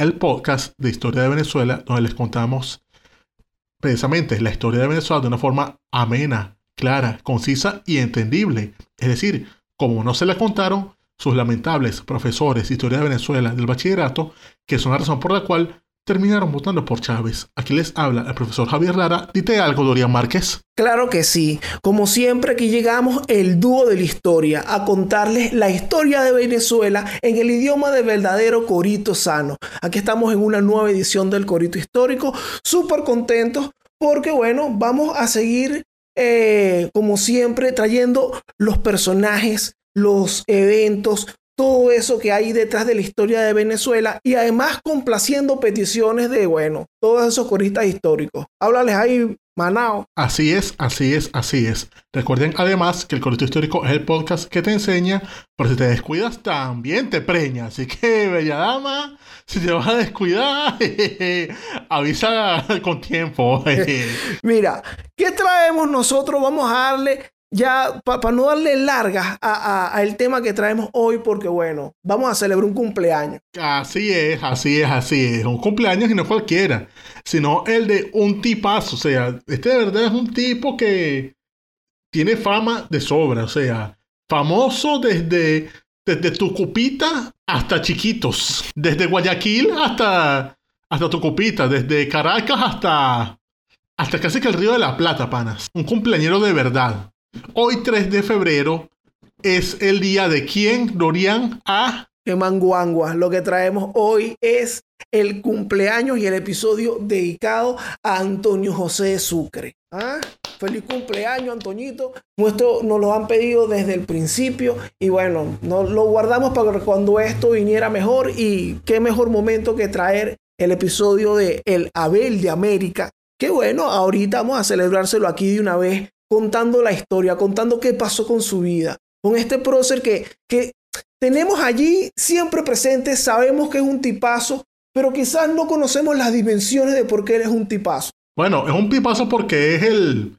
el podcast de historia de Venezuela donde les contamos precisamente la historia de Venezuela de una forma amena, clara, concisa y entendible. Es decir, como no se la contaron sus lamentables profesores de historia de Venezuela del bachillerato, que son la razón por la cual terminaron votando por Chávez. Aquí les habla el profesor Javier Lara. Dite algo, Dorian Márquez. Claro que sí. Como siempre, aquí llegamos el dúo de la historia a contarles la historia de Venezuela en el idioma de verdadero Corito Sano. Aquí estamos en una nueva edición del Corito Histórico. Súper contentos porque, bueno, vamos a seguir, eh, como siempre, trayendo los personajes, los eventos, todo eso que hay detrás de la historia de Venezuela y además complaciendo peticiones de, bueno, todos esos coristas históricos. Háblales ahí, Manao. Así es, así es, así es. Recuerden además que el Corito Histórico es el podcast que te enseña, pero si te descuidas también te preña. Así que, bella dama, si te vas a descuidar, avisa con tiempo. Mira, ¿qué traemos nosotros? Vamos a darle ya para no darle largas al tema que traemos hoy, porque bueno, vamos a celebrar un cumpleaños. Así es, así es, así es. Un cumpleaños y no cualquiera, sino el de un tipazo. O sea, este de verdad es un tipo que tiene fama de sobra. O sea, famoso desde, desde Tucupita hasta chiquitos. Desde Guayaquil hasta, hasta Tucupita. Desde Caracas hasta, hasta casi que el Río de la Plata, panas. Un cumpleañero de verdad. Hoy 3 de febrero es el día de quién, Dorian, a... Que manguangua. Lo que traemos hoy es el cumpleaños y el episodio dedicado a Antonio José Sucre. ¿Ah? Feliz cumpleaños, Antoñito. Nuestro nos lo han pedido desde el principio y bueno, nos lo guardamos para cuando esto viniera mejor y qué mejor momento que traer el episodio de El Abel de América. Que bueno, ahorita vamos a celebrárselo aquí de una vez contando la historia, contando qué pasó con su vida. Con este prócer que, que tenemos allí siempre presente, sabemos que es un tipazo, pero quizás no conocemos las dimensiones de por qué él es un tipazo. Bueno, es un tipazo porque es el,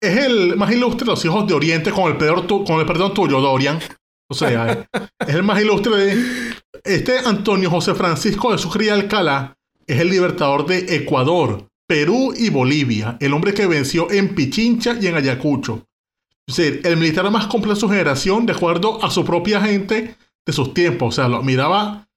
es el más ilustre de los hijos de Oriente con el, peor con el perdón tuyo, Dorian. O sea, es el más ilustre de... Este Antonio José Francisco de Sucre Alcalá es el libertador de Ecuador, Perú y Bolivia, el hombre que venció en Pichincha y en Ayacucho. Es decir, el militar más completo de su generación, de acuerdo a su propia gente de sus tiempos. O sea, lo miraba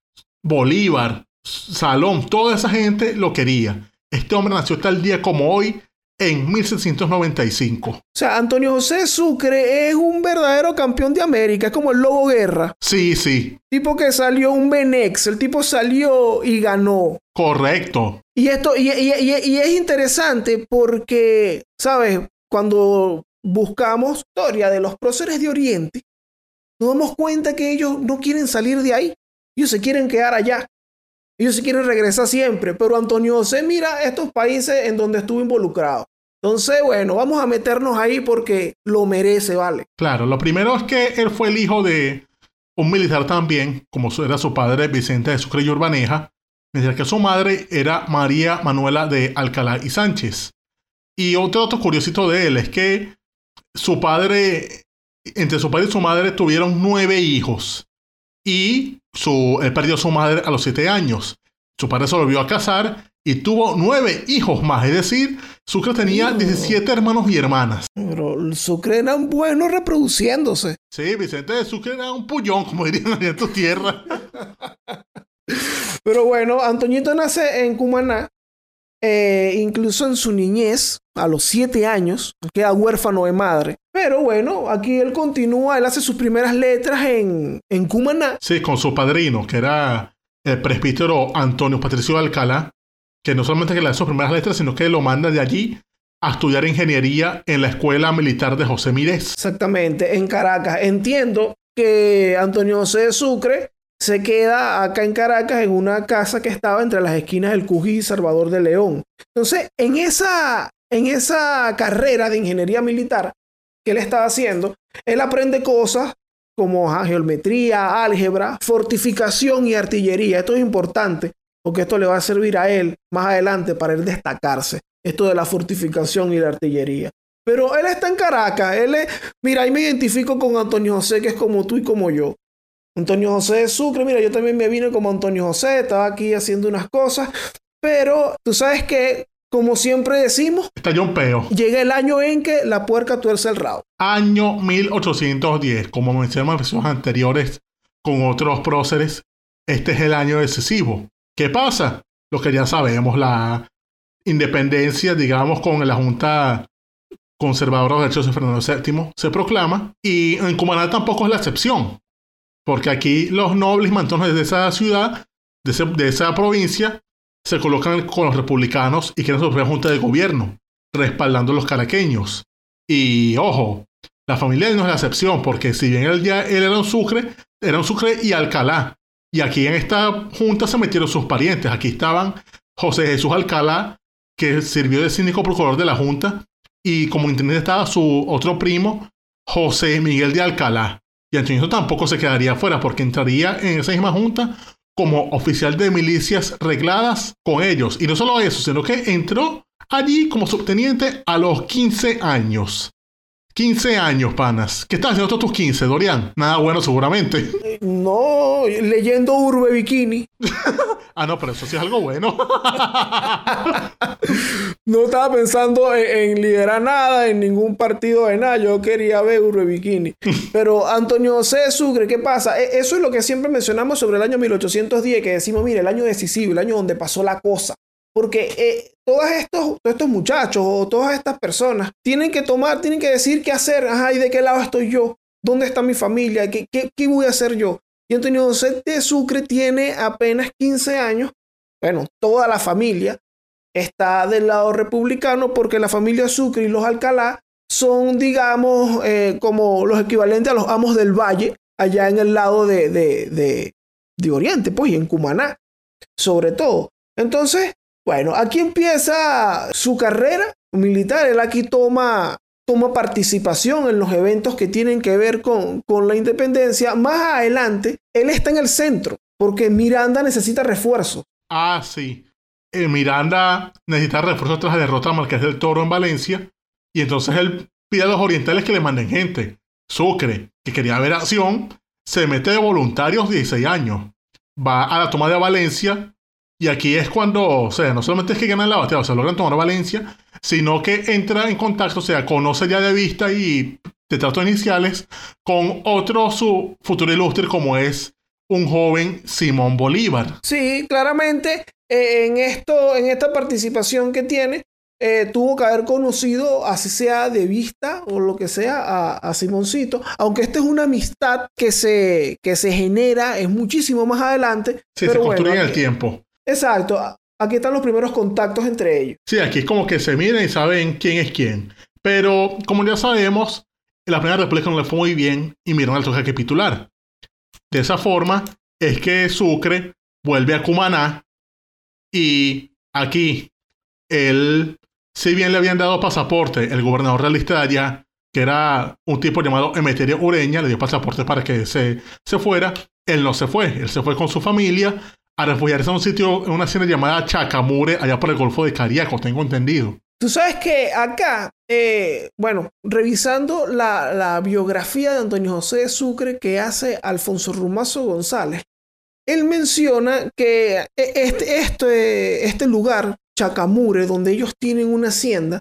Bolívar, Salón, toda esa gente lo quería. Este hombre nació tal día como hoy, en 1795. O sea, Antonio José Sucre es un verdadero campeón de América, es como el Lobo Guerra. Sí, sí. Tipo que salió un Benex, el tipo salió y ganó. Correcto. Y esto, y, es interesante porque, ¿sabes? Cuando buscamos historia de los próceres de Oriente, nos damos cuenta que ellos no quieren salir de ahí. Ellos se quieren quedar allá. Ellos se quieren regresar siempre. Pero Antonio José mira estos países en donde estuvo involucrado. Entonces, bueno, vamos a meternos ahí porque lo merece, ¿vale? Claro, lo primero es que él fue el hijo de un militar también, como era su padre Vicente de Sucre y Urbaneja, mientras que su madre era María Manuela de Alcalá y Sánchez. Y otro dato curiosito de él es que su padre, entre su padre y su madre tuvieron nueve hijos. Y su, él perdió a su madre a los siete años. Su padre se volvió a casar y tuvo nueve hijos más. Es decir, Sucre tenía 17 hermanos y hermanas. Pero Sucre eran buenos reproduciéndose. Sí, Vicente de Sucre era un pullón, como dirían en tu tierra. Pero bueno, Antoñito nace en Cumaná. Eh, incluso en su niñez, a los siete años, queda huérfano de madre. Pero bueno, aquí él continúa, él hace sus primeras letras en, en Cumaná. Sí, con su padrino, que era el presbítero Antonio Patricio Alcalá, que no solamente que le hace sus primeras letras, sino que lo manda de allí a estudiar ingeniería en la Escuela Militar de José Mírez. Exactamente, en Caracas. Entiendo que Antonio José de Sucre se queda acá en Caracas en una casa que estaba entre las esquinas del Cují y Salvador de León. Entonces, en esa, en esa carrera de ingeniería militar que él estaba haciendo, él aprende cosas como geometría, álgebra, fortificación y artillería. Esto es importante porque esto le va a servir a él más adelante para él destacarse. Esto de la fortificación y la artillería. Pero él está en Caracas. Él es, mira, ahí me identifico con Antonio José, que es como tú y como yo. Antonio José de Sucre, mira, yo también me vine como Antonio José, estaba aquí haciendo unas cosas, pero tú sabes que, como siempre decimos, Está un peo. llega el año en que la puerca tuerce el rabo. Año 1810, como mencionamos en versiones anteriores con otros próceres, este es el año decisivo. ¿Qué pasa? Lo que ya sabemos, la independencia, digamos, con la Junta Conservadora de Derechos de Fernando VII se proclama y en Cumaná tampoco es la excepción, porque aquí los nobles mantones de esa ciudad, de, esa provincia, se colocan con los republicanos y quieren su propia junta de gobierno, respaldando a los caraqueños. Y ojo, la familia no es la excepción, porque si bien él ya él era un Sucre, era un Sucre y Alcalá. Y aquí en esta junta se metieron sus parientes. Aquí estaban José Jesús Alcalá, que sirvió de síndico procurador de la junta, y como intendente estaba su otro primo, José Miguel de Alcalá. Y tampoco se quedaría fuera, porque entraría en esa misma junta como oficial de milicias regladas con ellos. Y no solo eso, sino que entró allí como subteniente a los 15 años. 15 años, panas. ¿Qué estás haciendo todos tus 15, Dorian? Nada bueno, seguramente. No, leyendo Urbe Bikini. Ah, no, pero eso sí es algo bueno. No estaba pensando en, en liderar nada, en ningún partido de nada. Yo quería ver Urbe Bikini. Pero Antonio José de Sucre, ¿qué pasa? E- Eso es lo que siempre mencionamos sobre el año 1810, que decimos, mire, el año decisivo, el año donde pasó la cosa. Porque eh, todos, estos, estos muchachos o todas estas personas tienen que tomar, tienen que decir qué hacer. Ajá, ¿y de qué lado estoy yo? ¿Dónde está mi familia? ¿Qué, qué, qué voy a hacer yo? Y Antonio José de Sucre tiene apenas 15 años. Bueno, toda la familia está del lado republicano porque la familia Sucre y los Alcalá son, digamos, eh, como los equivalentes a los amos del valle, allá en el lado de, de, de, de Oriente, pues, y en Cumaná, sobre todo. Entonces, bueno, aquí empieza su carrera militar. Él aquí toma, toma participación en los eventos que tienen que ver con, con la independencia. Más adelante, él está en el centro, porque Miranda necesita refuerzos. ah, sí. Eh, Miranda necesita refuerzos tras la derrota al Marqués del Toro en Valencia. Y entonces él pide a los orientales que le manden gente. Sucre, que quería ver acción, se mete de voluntarios 16 años. Va a la toma de Valencia. Y aquí es cuando, o sea, no solamente es que ganan la batalla, o sea, logran tomar Valencia, sino que entra en contacto, o sea, conoce ya de vista y de tratos iniciales con otro su futuro ilustre como es un joven Simón Bolívar. Sí, claramente eh, en esto, en esta participación que tiene, eh, tuvo que haber conocido, así sea de vista o lo que sea, a, a Simoncito. Aunque esta es una amistad que se, que se genera, es muchísimo más adelante. Sí, pero se bueno, construye en el aquí- tiempo. Exacto. Aquí están los primeros contactos entre ellos. Sí, aquí es como que se miran y saben quién es quién. Pero, como ya sabemos, la Primera República no le fue muy bien y miraron al toque capitular. De esa forma es que Sucre vuelve a Cumaná y aquí él, si bien le habían dado pasaporte, el gobernador realista de allá, que era un tipo llamado Emeterio Ureña, le dio pasaporte para que se, se fuera, él no se fue, él se fue con su familia a refugiarse en un sitio, en una hacienda llamada Chacamure, allá por el Golfo de Cariaco, tengo entendido. Tú sabes que acá, eh, bueno, revisando la, biografía de Antonio José de Sucre que hace Alfonso Rumazo González, él menciona que eh, este, este, este lugar, Chacamure, donde ellos tienen una hacienda,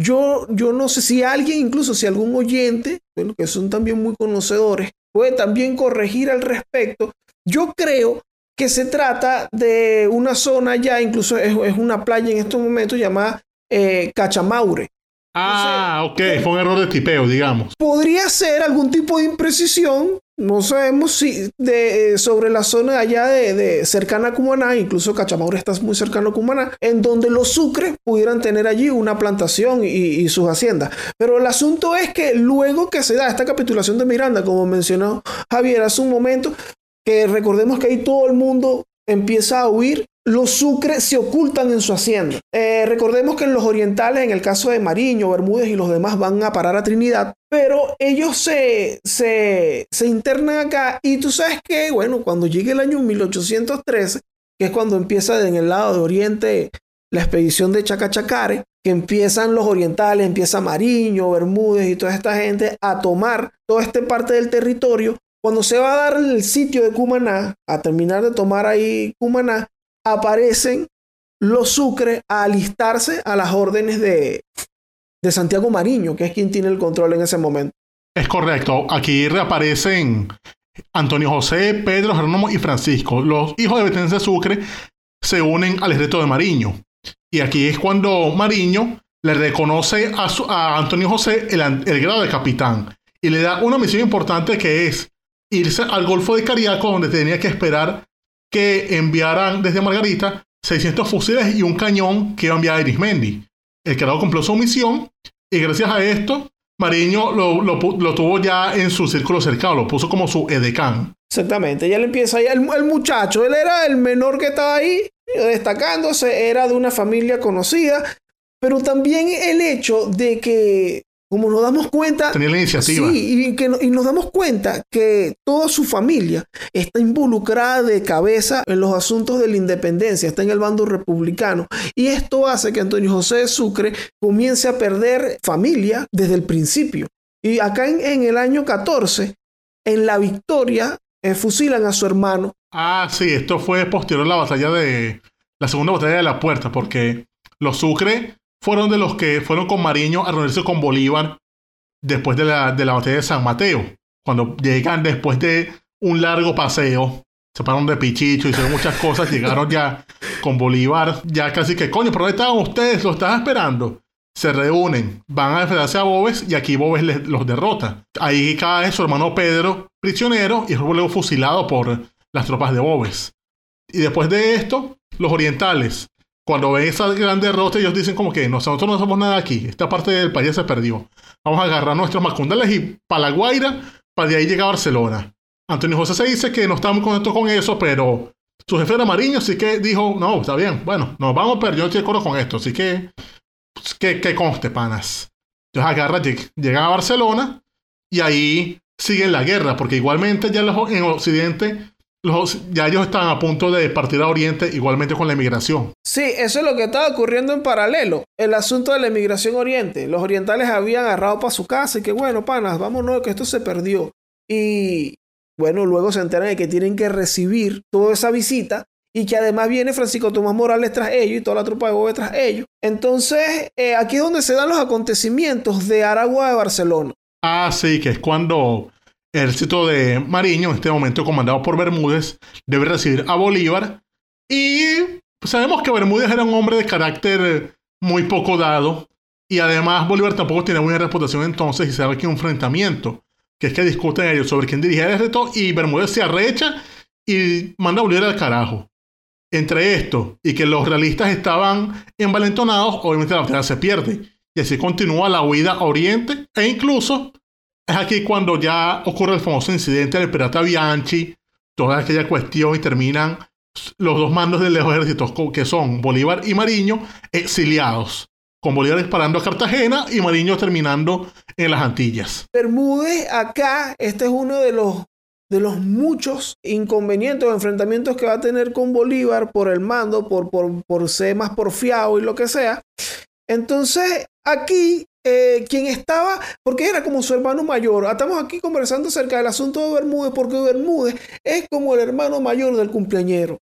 yo, yo no sé si alguien, incluso si algún oyente, bueno, que son también muy conocedores, puede también corregir al respecto. Yo creo que se trata de una zona ya, incluso es, es una playa en estos momentos llamada eh, Cachamaure. Ah, ok, fue un error de tipeo, digamos. Podría ser algún tipo de imprecisión, no sabemos si de, eh, sobre la zona allá de, de cercana a Cumaná, incluso Cachamaure está muy cercano a Cumaná, en donde los sucres pudieran tener allí una plantación y, y sus haciendas. Pero el asunto es que luego que se da esta capitulación de Miranda, como mencionó Javier hace un momento, que recordemos que ahí todo el mundo empieza a huir, los Sucre se ocultan en su hacienda. Eh, recordemos que en los orientales, en el caso de Mariño, Bermúdez y los demás van a parar a Trinidad, pero ellos se, se, se internan acá y tú sabes que, bueno, cuando llegue el año 1813, que es cuando empieza en el lado de Oriente la expedición de Chacachacare, que empiezan los orientales, empieza Mariño, Bermúdez y toda esta gente a tomar toda esta parte del territorio. Cuando se va a dar el sitio de Cumaná, a terminar de tomar ahí Cumaná, aparecen los Sucre a alistarse a las órdenes de, de Santiago Mariño, que es quien tiene el control en ese momento. Es correcto. Aquí reaparecen Antonio José, Pedro, Jerónimo y Francisco. Los hijos de Betense Sucre se unen al ejército de Mariño. Y aquí es cuando Mariño le reconoce a, a Antonio José el, el, grado de capitán y le da una misión importante que es irse al Golfo de Cariaco, donde tenía que esperar que enviaran desde Margarita 600 fusiles y un cañón que iba a enviar a Arismendi. El creador cumplió su misión y gracias a esto, Mariño lo, lo, tuvo ya en su círculo cercano, lo puso como su edecán. Exactamente, ya le empieza ahí el, el muchacho, él era el menor que estaba ahí, destacándose, era de una familia conocida, pero también el hecho de que como nos damos cuenta. Tenía la iniciativa. Sí, y, que, y nos damos cuenta que toda su familia está involucrada de cabeza en los asuntos de la independencia, está en el bando republicano. Y esto hace que Antonio José de Sucre comience a perder familia desde el principio. Y acá en, en el año 14, en la victoria, eh, fusilan a su hermano. Ah, sí, esto fue posterior a la batalla de. La segunda batalla de la puerta, porque los Sucre fueron de los que fueron con Mariño a reunirse con Bolívar después de la, de la batalla de San Mateo. Cuando llegan después de un largo paseo, se pararon de pichicho, hicieron muchas cosas, llegaron ya con Bolívar, ya casi que, coño, ¿pero dónde estaban ustedes? ¿Lo estaban esperando? Se reúnen, van a enfrentarse a Bobes y aquí Bobes les, los derrota. Ahí cae su hermano Pedro prisionero y es luego fusilado por las tropas de Bobes. Y después de esto, los orientales cuando ven esa gran derrota, ellos dicen como que nosotros no somos nada aquí, esta parte del país se perdió. Vamos a agarrar nuestros macundales y para la Guaira, para de ahí llegar a Barcelona. Antonio José se dice que no está muy contento con eso, pero su jefe era Mariño, así que dijo, no, está bien, bueno, nos vamos, pero yo estoy de acuerdo con esto, así que, pues, que, que conste, panas. Entonces agarra, llegan a Barcelona y ahí siguen la guerra, porque igualmente ya en Occidente los, ya ellos estaban a punto de partir a Oriente igualmente con la emigración. Sí, eso es lo que estaba ocurriendo en paralelo. El asunto de la emigración Oriente. Los orientales habían agarrado para su casa y que bueno, panas, vámonos, que esto se perdió. Y bueno, luego se enteran de que tienen que recibir toda esa visita y que además viene Francisco Tomás Morales tras ellos y toda la tropa de Bobe tras ellos. Entonces, eh, aquí es donde se dan los acontecimientos de Aragua de Barcelona. Ah, sí, que es cuando el ejército de Mariño, en este momento comandado por Bermúdez, debe recibir a Bolívar. Y sabemos que Bermúdez era un hombre de carácter muy poco dado. Y además Bolívar tampoco tiene buena reputación entonces y sabe que un enfrentamiento, que es que discuten ellos sobre quién dirige el ejército y Bermúdez se arrecha y manda a Bolívar al carajo. Entre esto y que los realistas estaban envalentonados, obviamente la batalla se pierde. Y así continúa la huida a Oriente e incluso es aquí cuando ya ocurre el famoso incidente del pirata Bianchi, toda aquella cuestión y terminan los dos mandos de los ejércitos que son Bolívar y Mariño exiliados, con Bolívar disparando a Cartagena y Mariño terminando en las Antillas. Bermúdez acá, este es uno de los de los muchos inconvenientes o enfrentamientos que va a tener con Bolívar por el mando, por, por, por ser más porfiado y lo que sea. Entonces, aquí eh, quien estaba, porque era como su hermano mayor. Estamos aquí conversando acerca del asunto de Bermúdez, porque Bermúdez es como el hermano mayor del cumpleañero.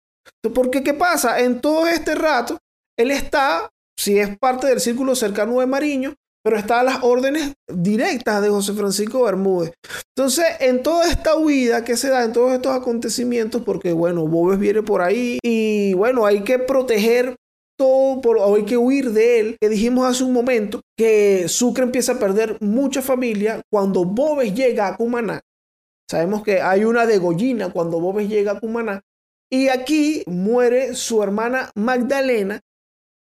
Porque, ¿qué pasa? En todo este rato, él está, si es parte del círculo cercano de Mariño, pero está a las órdenes directas de José Francisco Bermúdez. Entonces, en toda esta huida que se da, en todos estos acontecimientos, porque bueno, Bobes viene por ahí y bueno, hay que proteger todo por, hay que huir de él, que dijimos hace un momento que Sucre empieza a perder mucha familia cuando Bobes llega a Cumaná. Sabemos que hay una degollina cuando Bobes llega a Cumaná. Y aquí muere su hermana Magdalena.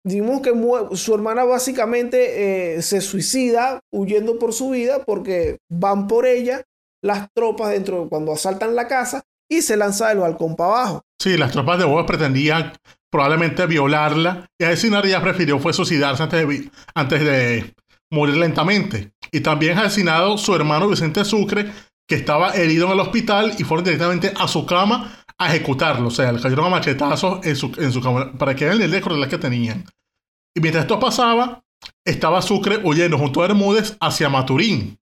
Dijimos que su hermana básicamente eh, se suicida huyendo por su vida porque van por ella las tropas dentro cuando asaltan la casa y se lanza del balcón para abajo. Sí, las tropas de Boves pretendían probablemente violarla y asesinar ella prefirió fue suicidarse antes de, antes de morir lentamente. Y también asesinado su hermano Vicente Sucre, que estaba herido en el hospital y fueron directamente a su cama a ejecutarlo. O sea, le cayeron a machetazos en su, en su cama para que vean el crueldad que tenían. Y mientras esto pasaba, estaba Sucre huyendo junto a Bermúdez hacia Maturín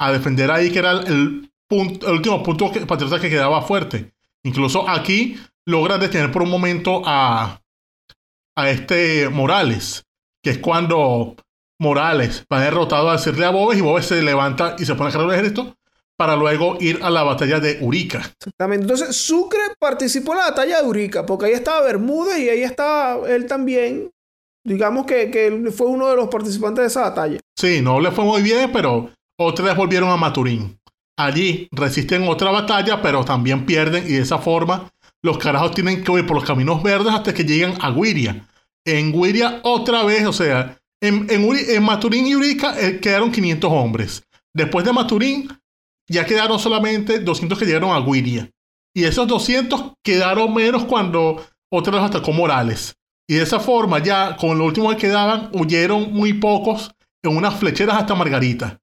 a defender ahí que era el, el último punto que, patriota que quedaba fuerte. Incluso aquí logra detener por un momento a, a este Morales, que es cuando Morales va derrotado a decirle a Bobes y Bobes se levanta y se pone a cargar el ejército para luego ir a la batalla de Urica. Exactamente. Entonces, Sucre participó en la batalla de Urica, porque ahí estaba Bermúdez y ahí estaba él también. Digamos que, que él fue uno de los participantes de esa batalla. Sí, no le fue muy bien, pero otra vez volvieron a Maturín. Allí resisten otra batalla, pero también pierden y de esa forma los carajos tienen que ir por los caminos verdes hasta que llegan a Guiria. En Guiria otra vez, o sea, en, en, Maturín y Urica eh, quedaron 500 hombres. Después de Maturín ya quedaron solamente 200 que llegaron a Guiria. Y esos 200 quedaron menos cuando otra vez atacó Morales. Y de esa forma ya con lo último que quedaban huyeron muy pocos en unas flecheras hasta Margarita.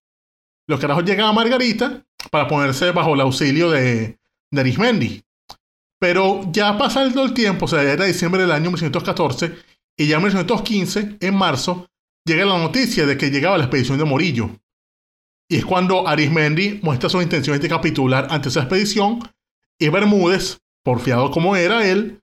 Los carajos llegan a Margarita para ponerse bajo el auxilio de, de Arismendi. Pero ya pasando el tiempo, o sea, era diciembre del año 1914, y ya en 1915, en marzo, llega la noticia de que llegaba la expedición de Morillo. Y es cuando Arismendi muestra su intención de capitular ante esa expedición, y Bermúdez, porfiado como era él,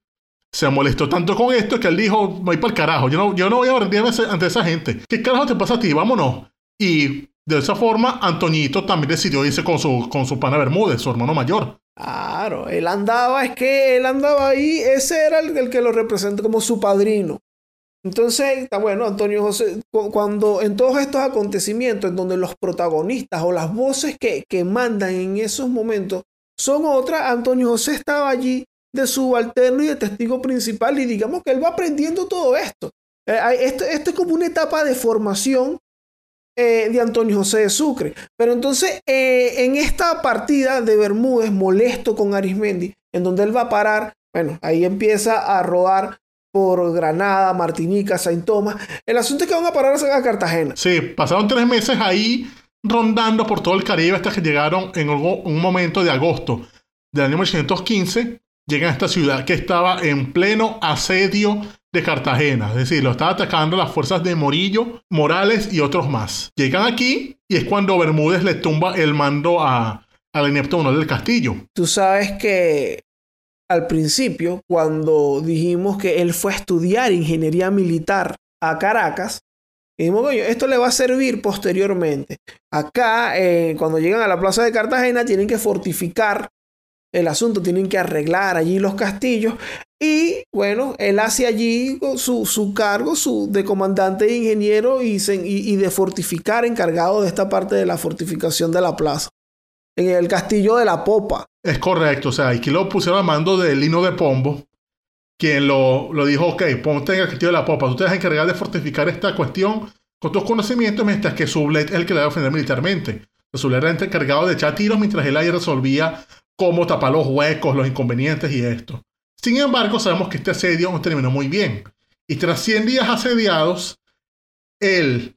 se molestó tanto con esto que él dijo, voy para el carajo, yo no, yo no voy a rendirme ante esa gente. ¿Qué carajo te pasa a ti? Vámonos. Y de esa forma, Antoñito también decidió irse con su, con su pana Bermúdez, su hermano mayor. Claro, él andaba, es que él andaba ahí, ese era el, que lo representa como su padrino. Entonces, está bueno, Antonio José, cuando en todos estos acontecimientos en donde los protagonistas o las voces que, que mandan en esos momentos son otras, Antonio José estaba allí de subalterno y de testigo principal y digamos que él va aprendiendo todo esto. Eh, esto, esto es como una etapa de formación eh, de Antonio José de Sucre. Pero entonces, eh, en esta partida de Bermúdez, molesto con Arismendi, en donde él va a parar, bueno, ahí empieza a rodar por Granada, Martinica, Saint Tomás. El asunto es que van a parar a Cartagena. Sí, pasaron tres meses ahí rondando por todo el Caribe hasta que llegaron en un momento de agosto del año 1915. Llegan a esta ciudad que estaba en pleno asedio de Cartagena, es decir, lo estaba atacando las fuerzas de Morillo, Morales y otros más. Llegan aquí y es cuando Bermúdez le tumba el mando a, inepto Manuel del Castillo. Tú sabes que al principio, cuando dijimos que él fue a estudiar ingeniería militar a Caracas, dijimos, oye, esto le va a servir posteriormente. Acá, eh, cuando llegan a la plaza de Cartagena, tienen que fortificar el asunto, tienen que arreglar allí los castillos. Y bueno, él hace allí su, su cargo su, de comandante de ingeniero y, y, de fortificar, encargado de esta parte de la fortificación de la plaza. En el castillo de la Popa. Es correcto, o sea, aquí lo pusieron a mando de Lino de Pombo, quien lo, lo dijo, ok, ponte en el castillo de la Popa, tú te vas a encargar de fortificar esta cuestión con tus conocimientos, mientras que Sublet es el que le va a defender militarmente. Sublet era encargado de echar tiros mientras él ahí resolvía cómo tapar los huecos, los inconvenientes y esto. Sin embargo, sabemos que este asedio no terminó muy bien. Y tras 100 días asediados, él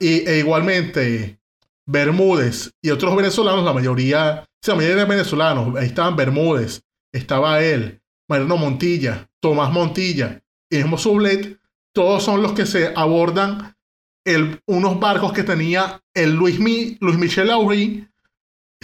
e igualmente Bermúdez y otros venezolanos, la mayoría, sí, la mayoría de venezolanos, ahí estaban Bermúdez, estaba él, Mariano Montilla, Tomás Montilla y mismo Sublet, todos son los que se abordan el, unos barcos que tenía el Luis, Luis Michel Aury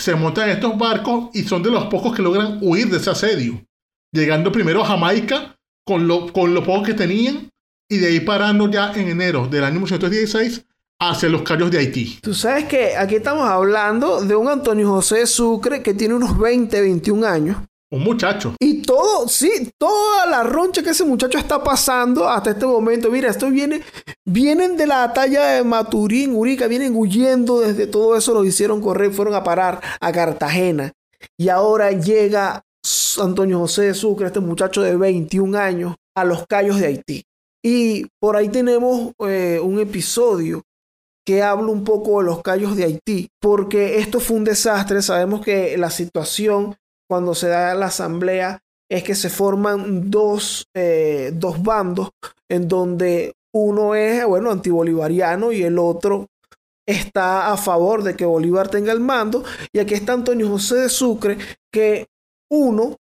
se montan en estos barcos y son de los pocos que logran huir de ese asedio, llegando primero a Jamaica con lo, con lo poco que tenían y de ahí parando ya en enero del año 1916 hacia los Cayos de Haití. Tú sabes que aquí estamos hablando de un Antonio José Sucre que tiene unos 20, 21 años un muchacho. Y todo, sí, toda la roncha que ese muchacho está pasando hasta este momento. Mira, esto viene, vienen de la batalla de Maturín, Urica, vienen huyendo desde todo eso, lo hicieron correr, fueron a parar a Cartagena. Y ahora llega Antonio José de Sucre, este muchacho de 21 años, a los callos de Haití. Y por ahí tenemos eh, un episodio que habla un poco de los callos de Haití, porque esto fue un desastre. Sabemos que la situación cuando se da la asamblea es que se forman dos, eh, dos bandos en donde uno es, bueno, antibolivariano y el otro está a favor de que Bolívar tenga el mando. Y aquí está Antonio José de Sucre, que uno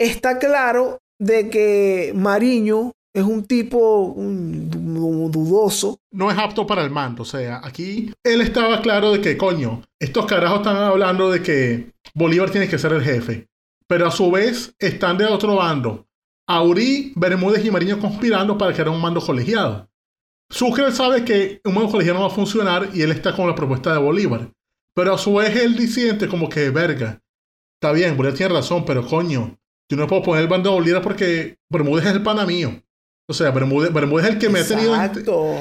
está claro de que Mariño es un tipo dudoso. No es apto para el mando. O sea, aquí él estaba claro de que, coño, estos carajos están hablando de que Bolívar tiene que ser el jefe. Pero a su vez están de otro bando. Aurí, Bermúdez y Mariño conspirando para crear un mando colegiado. Sucre sabe que un mando colegiado no va a funcionar y él está con la propuesta de Bolívar. Pero a su vez él disiente como que, verga, está bien, Bolívar tiene razón, pero coño, yo no puedo poner el bando de Bolívar porque Bermúdez es el pana mío. O sea, Bermúdez, Bermúdez es el que me ha tenido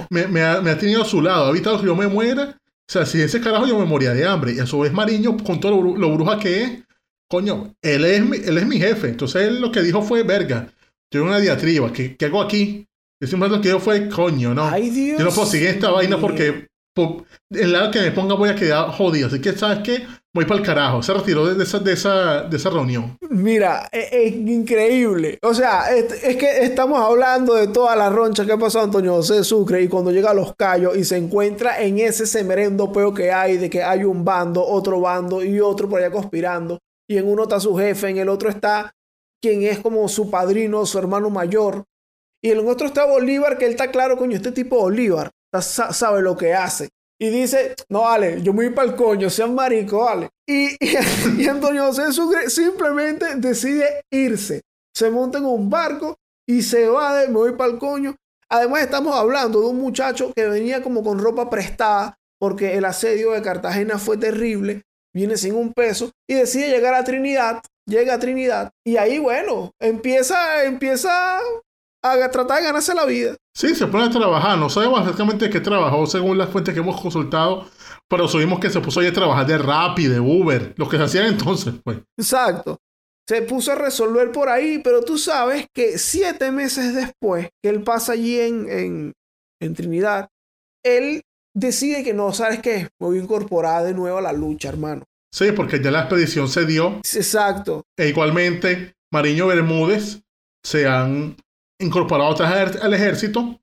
me ha, me ha tenido a su lado, ha evitado que yo me muera. O sea, si ese carajo yo me moría de hambre. Y a su vez Mariño, con todo lo, lo bruja que es, coño, él es, mi, él es mi jefe. Entonces él lo que dijo fue, verga, yo una diatriba, ¿qué, qué hago aquí? Y simplemente lo que dijo fue, coño, no. Ay, Dios. yo no puedo seguir esta vaina porque po- el lado que me ponga voy a quedar jodido. Así que, ¿sabes qué? Voy para el carajo. Se retiró de, esa, reunión. Mira, es, es increíble. O sea, es, que estamos hablando de toda la roncha que ha pasado Antonio José Sucre y cuando llega a Los Cayos y se encuentra en ese semerendo peo que hay de que hay un bando, otro bando y otro por allá conspirando. Y en uno está su jefe, en el otro está quien es como su padrino, su hermano mayor. Y en el otro está Bolívar, que él está claro, coño, este tipo Bolívar sabe lo que hace. Y dice, no, vale, yo me voy para el coño, sean marico, vale. Y, y, y Antonio José Sucre simplemente decide irse. Se monta en un barco y se va de, me voy para el coño. Además estamos hablando de un muchacho que venía como con ropa prestada porque el asedio de Cartagena fue terrible, viene sin un peso y decide llegar a Trinidad, llega a Trinidad y ahí bueno, empieza, empieza a tratar de ganarse la vida. Sí, se pone a trabajar. No sabemos exactamente qué trabajó según las fuentes que hemos consultado, pero subimos que se puso ahí a trabajar de Rappi, de Uber, lo que se hacían entonces, pues. Exacto. Se puso a resolver por ahí, pero tú sabes que siete meses después que él pasa allí en, en, en Trinidad, él decide que no, ¿sabes qué? Me voy a incorporar de nuevo a la lucha, hermano. Sí, porque ya la expedición se dio. Exacto. E igualmente, Mariño Bermúdez se han incorporado al ejército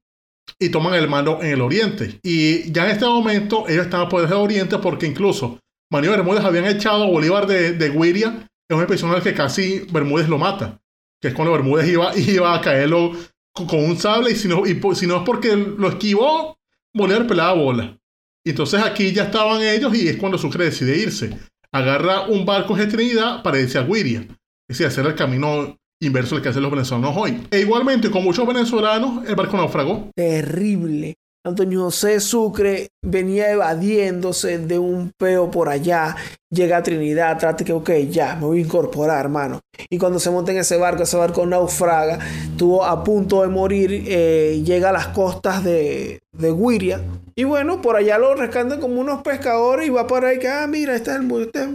y toman el mando en el oriente. Y ya en este momento ellos están a poder del oriente porque incluso Mariño Bermúdez habían echado a Bolívar de, de Guiria en una expedición en la que casi Bermúdez lo mata. Que es cuando Bermúdez iba, iba a caerlo con, un sable y si no, y si no es porque lo esquivó, Bolívar pelaba bola. Y entonces aquí ya estaban ellos y es cuando Sucre decide irse. Agarra un barco de Trinidad para irse a Guiria. Es decir, hacer el camino inverso al que hacen los venezolanos hoy. E igualmente, con muchos venezolanos, el barco naufragó. Terrible. Antonio José Sucre venía evadiéndose de un peo por allá. Llega a Trinidad, trate que, ok, ya, me voy a incorporar, hermano. Y cuando se monta en ese barco, ese barco naufraga, estuvo a punto de morir, eh, llega a las costas de, de Guiria. Y bueno, por allá lo rescatan como unos pescadores y va por ahí que, ah, mira, este es el este es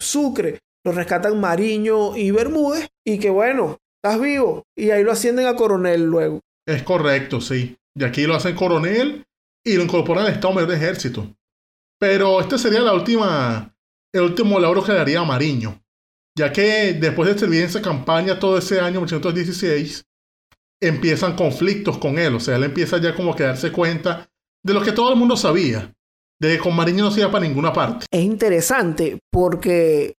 Sucre. Lo rescatan Mariño y Bermúdez y que bueno, estás vivo. Y ahí lo ascienden a coronel luego. Es correcto, sí. Y aquí lo hacen coronel y lo incorporan al Estado Mayor de Ejército. Pero este sería la última, el último logro que daría a Mariño. Ya que después de servir en esa campaña todo ese año 1816, empiezan conflictos con él. O sea, él empieza ya como a darse cuenta de lo que todo el mundo sabía. De que con Mariño no se iba para ninguna parte. es interesante porque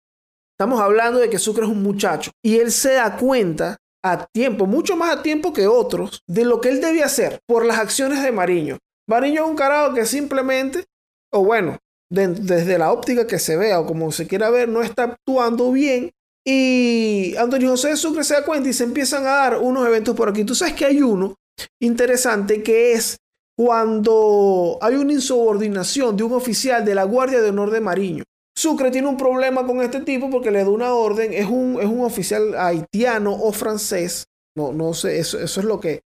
estamos hablando de que Sucre es un muchacho y él se da cuenta a tiempo, mucho más a tiempo que otros, de lo que él debía hacer por las acciones de Mariño. Mariño es un carajo que simplemente, o bueno, de- desde la óptica que se vea o como se quiera ver, no está actuando bien. Y Antonio José de Sucre se da cuenta y se empiezan a dar unos eventos por aquí. Tú sabes que hay uno interesante que es cuando hay una insubordinación de un oficial de la Guardia de Honor de Mariño. Sucre tiene un problema con este tipo porque le da una orden, es un, es un oficial haitiano o francés, no, no sé, eso, eso es lo que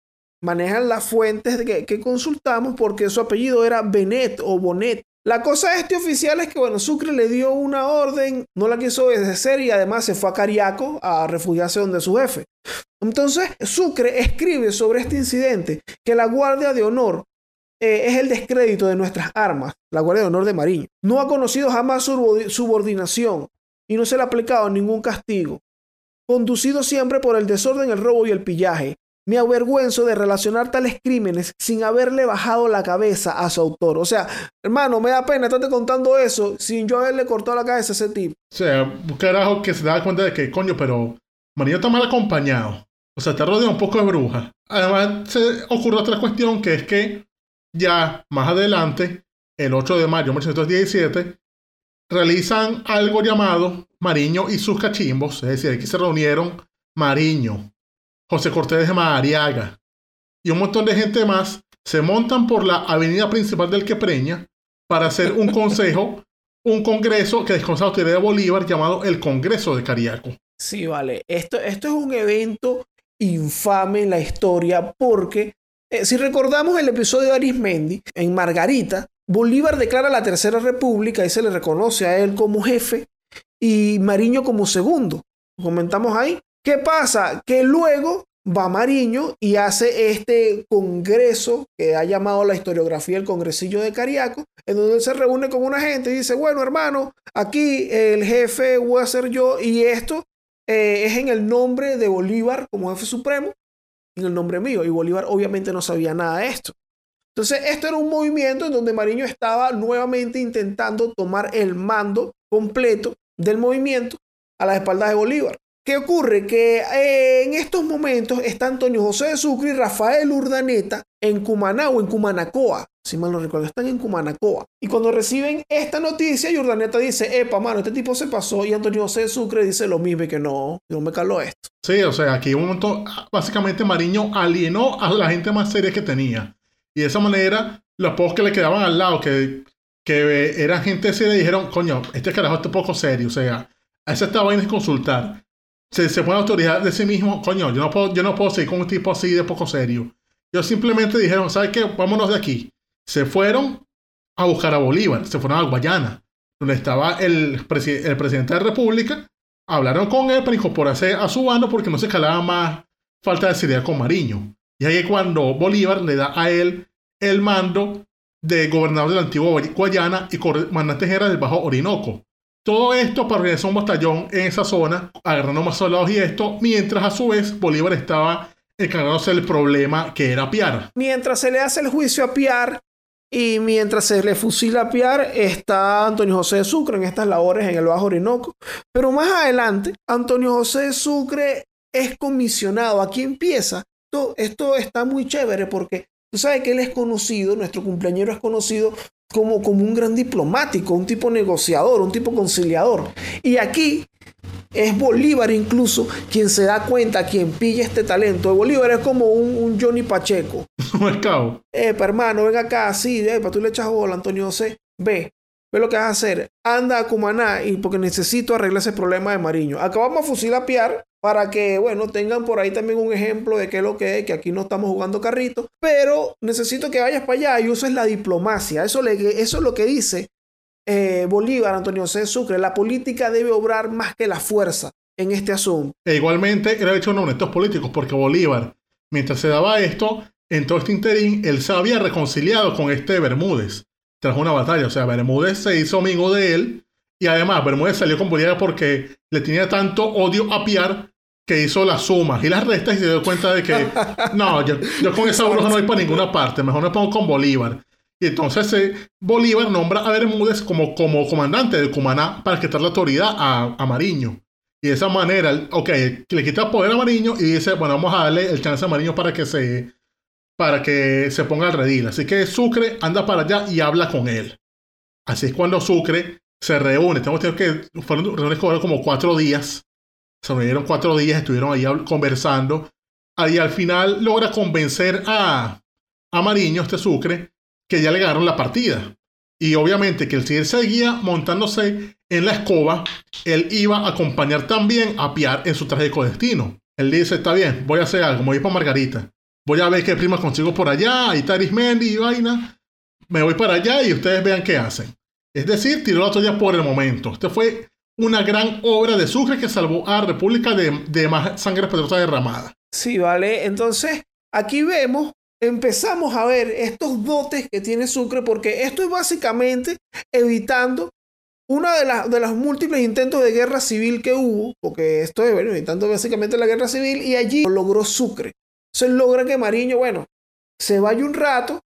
manejan las fuentes que, que consultamos porque su apellido era Benet o Bonet. La cosa de este oficial es que, bueno, Sucre le dio una orden, no la quiso obedecer y además se fue a Cariaco a refugiarse donde su jefe. Entonces, Sucre escribe sobre este incidente que la Guardia de Honor eh, es el descrédito de nuestras armas, la Guardia de Honor de Mariño. No ha conocido jamás subordi- subordinación. y no se le ha aplicado ningún castigo. Conducido siempre por el desorden, el robo y el pillaje. Me avergüenzo de relacionar tales crímenes sin haberle bajado la cabeza a su autor. O sea, hermano, me da pena estarte contando eso sin yo haberle cortado la cabeza a ese tipo. O sea, un carajo que se da cuenta de que, coño, pero Mariño está mal acompañado. O sea, está rodeado un poco de brujas. Además, se ocurre otra cuestión que es que ya más adelante, el 8 de mayo de 1917, realizan algo llamado Mariño y sus cachimbos, es decir, aquí se reunieron Mariño, José Cortés de Madariaga y un montón de gente más, se montan por la avenida principal del Quepreña para hacer un consejo, un congreso que descansa la autoridad de Bolívar llamado el Congreso de Cariaco. Sí, vale. Esto, esto es un evento infame en la historia porque eh, si recordamos el episodio de Arismendi en Margarita, Bolívar declara la Tercera República y se le reconoce a él como jefe y Mariño como segundo. Comentamos ahí. ¿Qué pasa? Que luego va Mariño y hace este congreso que ha llamado la historiografía el Congresillo de Cariaco, en donde él se reúne con una gente y dice, bueno hermano, aquí el jefe voy a ser yo y esto eh, es en el nombre de Bolívar como jefe supremo, en el nombre mío. Y Bolívar obviamente no sabía nada de esto. Entonces, esto era un movimiento en donde Mariño estaba nuevamente intentando tomar el mando completo del movimiento a las espaldas de Bolívar. ¿Qué ocurre? Que eh, en estos momentos está Antonio José de Sucre y Rafael Urdaneta en Cumaná o en Cumanacoa. Si mal no recuerdo, están en Cumanacoa. Y cuando reciben esta noticia, Urdaneta dice, epa, mano, este tipo se pasó. Y Antonio José de Sucre dice lo mismo que no, no me caló esto. Sí, o sea, aquí un montón, básicamente Mariño alienó a la gente más seria que tenía. Y de esa manera, los pocos que le quedaban al lado, que, que eran gente seria, dijeron, coño, este carajo está poco serio. O sea, esa esta vaina es consultar. Se, se pone autoridad de sí mismo, coño, yo no, puedo, yo no puedo seguir con un tipo así de poco serio. Ellos simplemente dijeron, ¿sabes qué? Vámonos de aquí. Se fueron a buscar a Bolívar, se fueron a Guayana, donde estaba el, presi- el presidente de la República. Hablaron con él para incorporarse a su bando porque no se calaba más falta de seriedad con Mariño. Y ahí es cuando Bolívar le da a él el mando de gobernador de la antigua Guayana y comandante general del Bajo Orinoco. Todo esto para organizar un batallón en esa zona, agarrando más soldados y esto, mientras a su vez Bolívar estaba encargándose del problema que era Piar. Mientras se le hace el juicio a Piar y mientras se le fusila a Piar, está Antonio José de Sucre en estas labores en el Bajo Orinoco. Pero más adelante, Antonio José de Sucre es comisionado. Aquí empieza. Esto, esto está muy chévere porque tú sabes que él es conocido, nuestro cumpleañero es conocido como, como un gran diplomático, un tipo negociador, un tipo conciliador. Y aquí es Bolívar incluso quien se da cuenta, quien pilla este talento. Bolívar es como un, un Johnny Pacheco. Mercado. Epa, hermano, ven acá, sí, epa, tú le echas bola, Antonio José. Ve, ve lo que vas a hacer. Anda a Cumaná y porque necesito arreglar ese problema de Mariño. Acabamos a fusilar a Piar para que, bueno, tengan por ahí también un ejemplo de qué es lo que es, que aquí no estamos jugando carrito, pero necesito que vayas para allá y uses la diplomacia. Eso, es lo que dice eh, Bolívar, Antonio José Sucre. La política debe obrar más que la fuerza en este asunto. E igualmente era hecho uno de estos políticos, porque Bolívar, mientras se daba esto, en todo este interín, él se había reconciliado con este Bermúdez tras una batalla. O sea, Bermúdez se hizo amigo de él y además Bermúdez salió con Bolívar porque le tenía tanto odio a Piar que hizo las sumas y las restas y se dio cuenta de que no, yo, yo con esa bruja no voy para ninguna parte, mejor me pongo con Bolívar. Y entonces eh, Bolívar nombra a Bermúdez como, como comandante de Cumaná para quitar la autoridad a, a Mariño. Y de esa manera, ok, le quita poder a Mariño y dice, bueno, vamos a darle el chance a Mariño para que se, para que se ponga al redil. Así que Sucre anda para allá y habla con él. Así es cuando Sucre se reúne. Entendido que fueron reuniones como cuatro días. Se reunieron cuatro días, estuvieron ahí conversando. Y al final logra convencer a, a Mariño, este Sucre, que ya le ganaron la partida. Y obviamente que el él seguía montándose en la escoba, él iba a acompañar también a Piar en su trágico destino. Él dice, está bien, voy a hacer algo, me voy para Margarita. Voy a ver qué prima consigo por allá, ahí está Arismendi y vaina. Me voy para allá y ustedes vean qué hacen. Es decir, tiró la toalla por el momento. Este fue una gran obra de Sucre que salvó a la República de, más sangre poderosa derramada. Sí, vale. Entonces, aquí vemos, empezamos a ver estos dotes que tiene Sucre, porque esto es básicamente evitando una de, las de los múltiples intentos de guerra civil que hubo, porque esto es, bueno, intentando básicamente la guerra civil, y allí logró Sucre. Se logra que Mariño, bueno, se vaya un rato,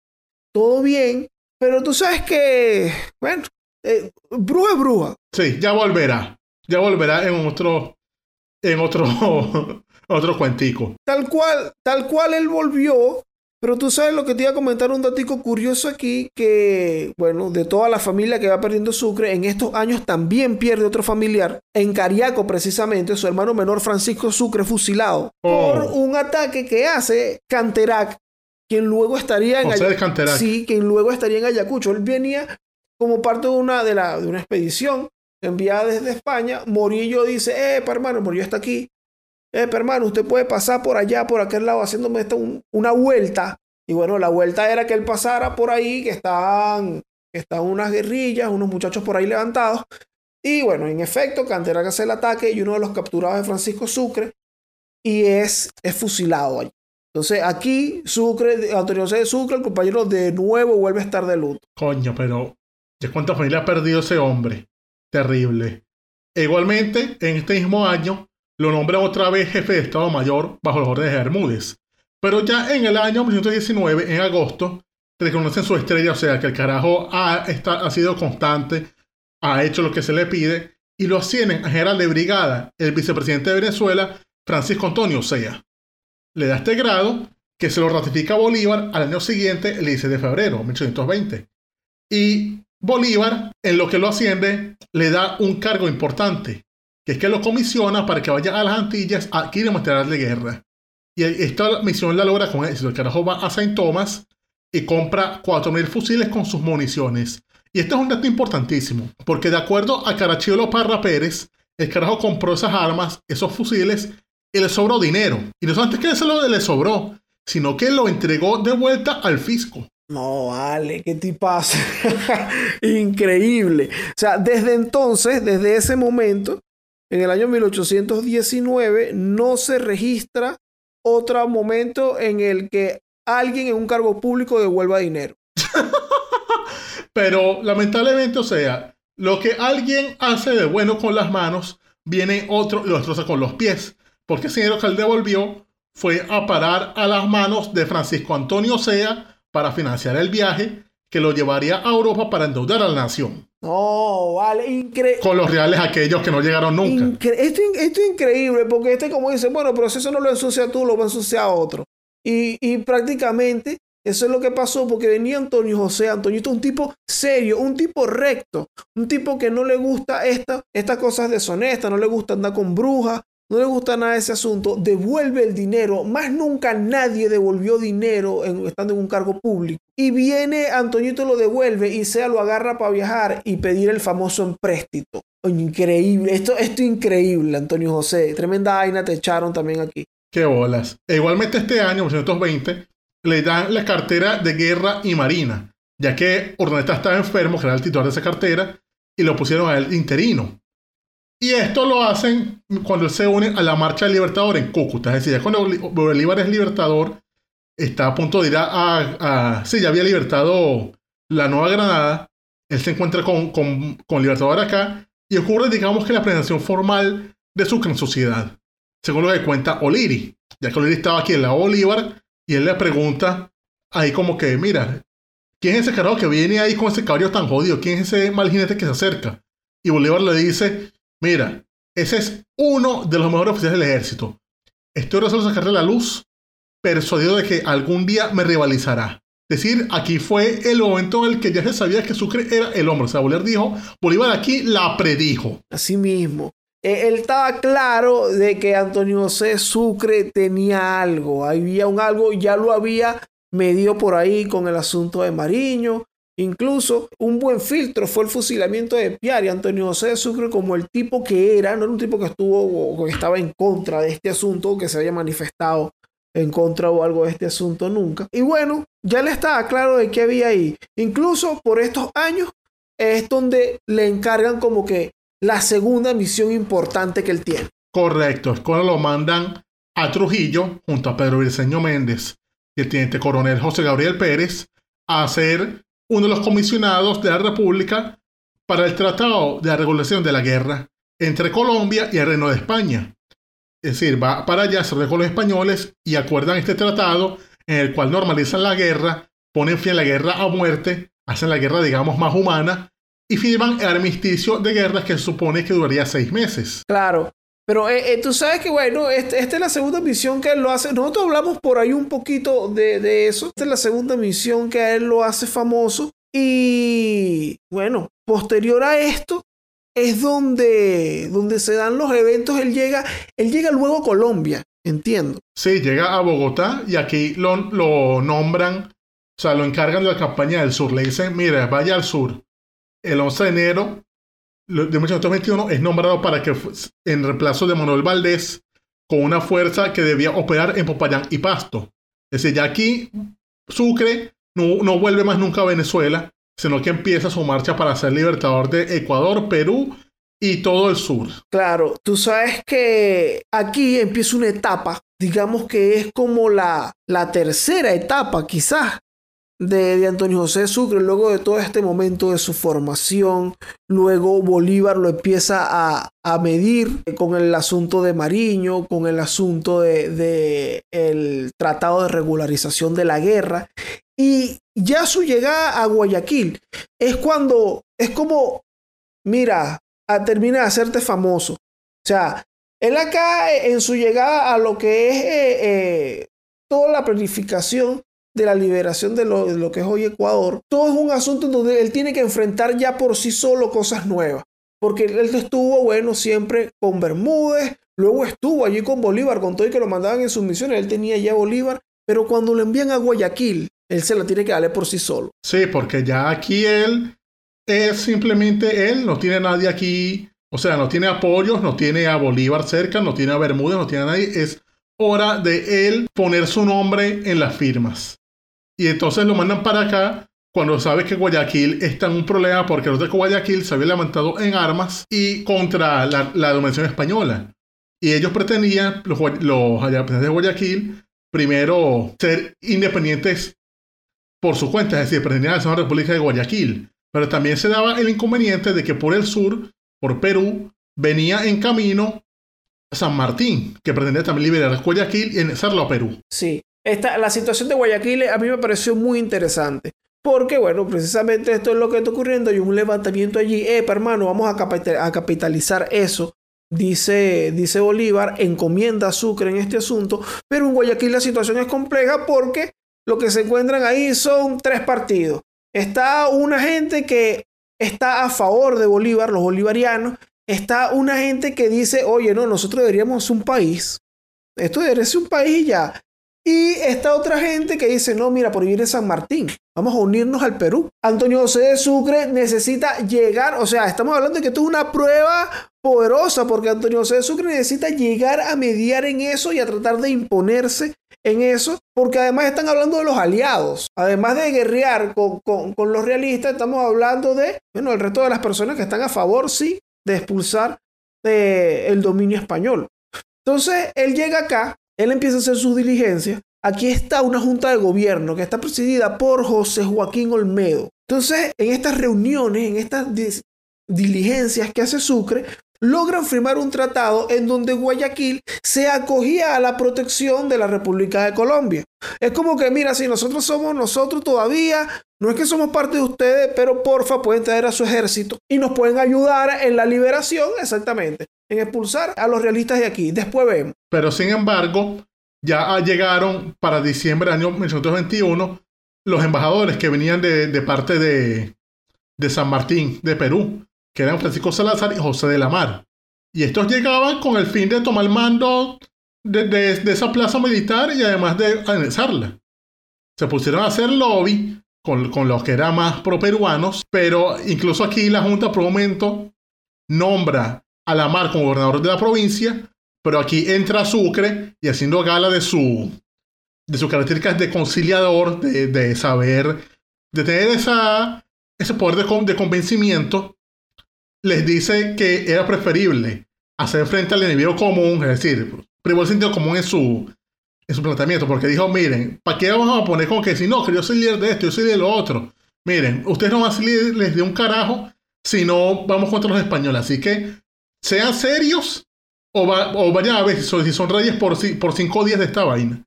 todo bien, pero tú sabes que, bueno, eh, es bruja. Sí, ya volverá. Ya volverá en otro, en otro, otro cuentico. Tal cual, tal cual él volvió. Pero tú sabes lo que te iba a comentar, un datico curioso aquí, que, bueno, de toda la familia que va perdiendo Sucre, en estos años también pierde otro familiar, en Cariaco precisamente, su hermano menor Francisco Sucre fusilado, Oh. por un ataque que hace Canterac, quien luego estaría en. Sí, quien luego estaría en Ayacucho. Él venía como parte de una, de la, de una expedición enviada desde España. Morillo dice, eh, hermano, Morillo está aquí. Eh, hermano, usted puede pasar por allá, por aquel lado, haciéndome esta un- una vuelta. Y bueno, la vuelta era que él pasara por ahí, que estaban unas guerrillas, unos muchachos por ahí levantados. Y bueno, en efecto, Canterac hace el ataque y uno de los capturados es Francisco Sucre y es, es fusilado allí. Entonces aquí Sucre, Antonio José de Sucre, el compañero de nuevo vuelve a estar de luto. Coño, pero ¿ya cuánta familia ha perdido ese hombre? Terrible. E igualmente, en este mismo año, lo nombran otra vez jefe de Estado Mayor bajo las órdenes de Bermúdez. Pero ya en el año 1919, en agosto, reconocen su estrella, o sea que el carajo ha, ha sido constante, ha hecho lo que se le pide, y lo ascienden a general de brigada el vicepresidente de Venezuela, Francisco Antonio Sea. Le da este grado que se lo ratifica Bolívar al año siguiente, el 16 de febrero, 1820. Y Bolívar, en lo que lo asciende, le da un cargo importante, que es que lo comisiona para que vaya a las Antillas a adquirir material de guerra. Y esta misión la logra con éxito. El carajo va a Saint Thomas y compra 4.000 fusiles con sus municiones. Y esto es un dato importantísimo, porque de acuerdo a Carachiola Parra Pérez, el carajo compró esas armas, esos fusiles, y le sobró dinero. Y no solamente que se lo le sobró, sino que lo entregó de vuelta al fisco. No, vale, qué tipazo. Increíble. O sea, desde entonces, desde ese momento, en el año 1819, no se registra otro momento en el que alguien en un cargo público devuelva dinero. Pero lamentablemente, o sea, lo que alguien hace de bueno con las manos, viene otro y lo destroza con los pies. Porque ese dinero que él devolvió fue a parar a las manos de Francisco Antonio Sea para financiar el viaje que lo llevaría a Europa para endeudar a la nación. No, vale, increíble. Con los reales aquellos que no llegaron nunca. Incre- esto, esto es increíble porque este como dice, bueno, pero si eso no lo ensucia tú, lo va a ensuciar otro. Y, y prácticamente eso es lo que pasó porque venía Antonio José, Antoñito, un tipo serio, un tipo recto, un tipo que no le gusta esta, estas cosas deshonestas, no le gusta andar con brujas, no le gusta nada ese asunto, devuelve el dinero, más nunca nadie devolvió dinero en- estando en un cargo público. Y viene Antoñito lo devuelve y sea lo agarra para viajar y pedir el famoso empréstito. Increíble, esto, esto es increíble, Antonio José. Tremenda vaina te echaron también aquí. Qué bolas. E igualmente este año, 1920, le dan la cartera de guerra y marina, ya que Urdaneta estaba enfermo, que era el titular de esa cartera, y lo pusieron a él interino. Y esto lo hacen cuando se une a la marcha del Libertador en Cúcuta. Es decir, ya cuando Bolívar es libertador, está a punto de ir a... a, sí, ya había libertado la Nueva Granada. Él se encuentra con, con, con Libertador acá y ocurre, digamos, que la presentación formal de su en sociedad según lo que cuenta O'Leary. Ya que O'Leary estaba aquí en la Bolívar y él le pregunta ahí como que, mira, ¿quién es ese carajo que viene ahí con ese caballo tan jodido? ¿Quién es ese mal jinete que se acerca? Y Bolívar le dice, mira, ese es uno de los mejores oficiales del ejército. Estoy resuelto a sacarle la luz, persuadido de que algún día me rivalizará. Es decir, aquí fue el momento en el que ya se sabía que Sucre era el hombre. O sea, Bolívar dijo, Bolívar aquí la predijo. Así mismo. Eh, Él estaba claro de que Antonio José Sucre tenía algo. Había un algo, ya lo había medido por ahí con el asunto de Mariño. Incluso un buen filtro fue el fusilamiento de Piari. Antonio José de Sucre, como el tipo que era, no era un tipo que estuvo o que estaba en contra de este asunto, que se había manifestado en contra o algo de este asunto nunca. Y bueno, ya le estaba claro de qué había ahí. Incluso por estos años es donde le encargan como que la segunda misión importante que él tiene. Correcto, es cuando lo mandan a Trujillo junto a Pedro Briceño Méndez y el teniente coronel José Gabriel Pérez a ser uno de los comisionados de la República para el Tratado de la Regulación de la Guerra entre Colombia y el Reino de España. Es decir, va para allá, se con los españoles y acuerdan este tratado en el cual normalizan la guerra, ponen fin a la guerra a muerte, hacen la guerra, digamos, más humana y firman el armisticio de guerra que se supone que duraría seis meses. Claro. Pero eh, eh, tú sabes que, bueno, este, esta es la segunda misión que él lo hace. Nosotros hablamos por ahí un poquito de, de eso. Esta es la segunda misión que a él lo hace famoso. Y bueno, posterior a esto, es donde, donde se dan los eventos. Él llega, él llega luego a Colombia, entiendo. Sí, llega a Bogotá y aquí lo, lo nombran, o sea, lo encargan de la campaña del sur. Le dicen, mira, vaya al sur. El 11 de enero de 1821 es nombrado para que, en reemplazo de Manuel Valdés, con una fuerza que debía operar en Popayán y Pasto. Es decir, ya aquí Sucre no, no vuelve más nunca a Venezuela, sino que empieza su marcha para ser libertador de Ecuador, Perú y todo el sur. Claro, tú sabes que aquí empieza una etapa, digamos que es como la, la tercera etapa quizás de, Antonio José Sucre, luego de todo este momento de su formación, luego Bolívar lo empieza a, a medir con el asunto de Mariño, con el asunto de, de, el tratado de regularización de la guerra, y ya su llegada a Guayaquil es cuando, es como, mira, termina de hacerte famoso. O sea, él acá eh, en su llegada a lo que es eh, eh, toda la planificación de la liberación de lo, de lo, que es hoy Ecuador, todo es un asunto donde él tiene que enfrentar ya por sí solo cosas nuevas. Porque él estuvo, bueno, siempre con Bermúdez, luego estuvo allí con Bolívar, con todo y que lo mandaban en sus misiones, él tenía ya Bolívar, pero cuando lo envían a Guayaquil, él se la tiene que darle por sí solo. Sí, porque ya aquí él es simplemente él, no tiene nadie aquí, o sea, no tiene apoyos, no tiene a Bolívar cerca, no tiene a Bermúdez, no tiene a nadie, es hora de él poner su nombre en las firmas. Y entonces lo mandan para acá cuando sabe que Guayaquil está en un problema porque los de Guayaquil se había levantado en armas y contra la, dominación española. Y ellos pretendían, los, los de Guayaquil, primero ser independientes por su cuenta, es decir, pretendían hacer una república de Guayaquil. Pero también se daba el inconveniente de que por el sur, por Perú, venía en camino San Martín, que pretendía también liberar Guayaquil y hacerlo a Perú. Sí, La situación de Guayaquil a mí me pareció muy interesante. Porque, bueno, precisamente esto es lo que está ocurriendo. Hay un levantamiento allí. Eh, hermano, vamos a, capital, a capitalizar eso. Dice, dice Bolívar, encomienda a Sucre en este asunto. Pero en Guayaquil la situación es compleja porque lo que se encuentran ahí son tres partidos. Está una gente que está a favor de Bolívar, los bolivarianos. Está una gente que dice, oye, no, nosotros deberíamos un país. Esto debería ser un país y ya. Y está otra gente que dice, no, mira, por vivir en San Martín, vamos a unirnos al Perú. Antonio José de Sucre necesita llegar, o sea, estamos hablando de que esto es una prueba poderosa porque Antonio José de Sucre necesita llegar a mediar en eso y a tratar de imponerse en eso, porque además están hablando de los aliados. Además de guerrear con, con, los realistas, estamos hablando de, bueno, el resto de las personas que están a favor, sí, de expulsar eh, el dominio español. Entonces, él llega acá, él empieza a hacer sus diligencias. Aquí está una junta de gobierno que está presidida por José Joaquín Olmedo. Entonces, en estas reuniones, en estas diligencias que hace Sucre, logran firmar un tratado en donde Guayaquil se acogía a la protección de la República de Colombia. Es como que, mira, si nosotros somos nosotros todavía, no es que somos parte de ustedes, pero porfa pueden traer a su ejército y nos pueden ayudar en la liberación, exactamente, en expulsar a los realistas de aquí. Después vemos. Pero sin embargo, ya llegaron para diciembre del año 1921 los embajadores que venían de, de parte de, de San Martín, de Perú que eran Francisco Salazar y José de la Mar. Y estos llegaban con el fin de tomar mando de, esa plaza militar y además de anexarla. Se pusieron a hacer lobby con, con los que eran más pro-peruanos, pero incluso aquí la Junta por un momento nombra a la Mar como gobernador de la provincia, pero aquí entra Sucre y haciendo gala de su de sus características de conciliador, de, de saber, de tener esa, ese poder de, de convencimiento, les dice que era preferible hacer frente al enemigo común, es decir, privó el sentido común en su, en su planteamiento, porque dijo, miren, ¿para qué vamos a poner con que si no, que yo soy líder de esto, yo soy de lo otro? Miren, ustedes no van a ser de un carajo si no vamos contra los españoles. Así que sean serios o, va- o vayan a ver si son, si reyes por, por cinco días de esta vaina.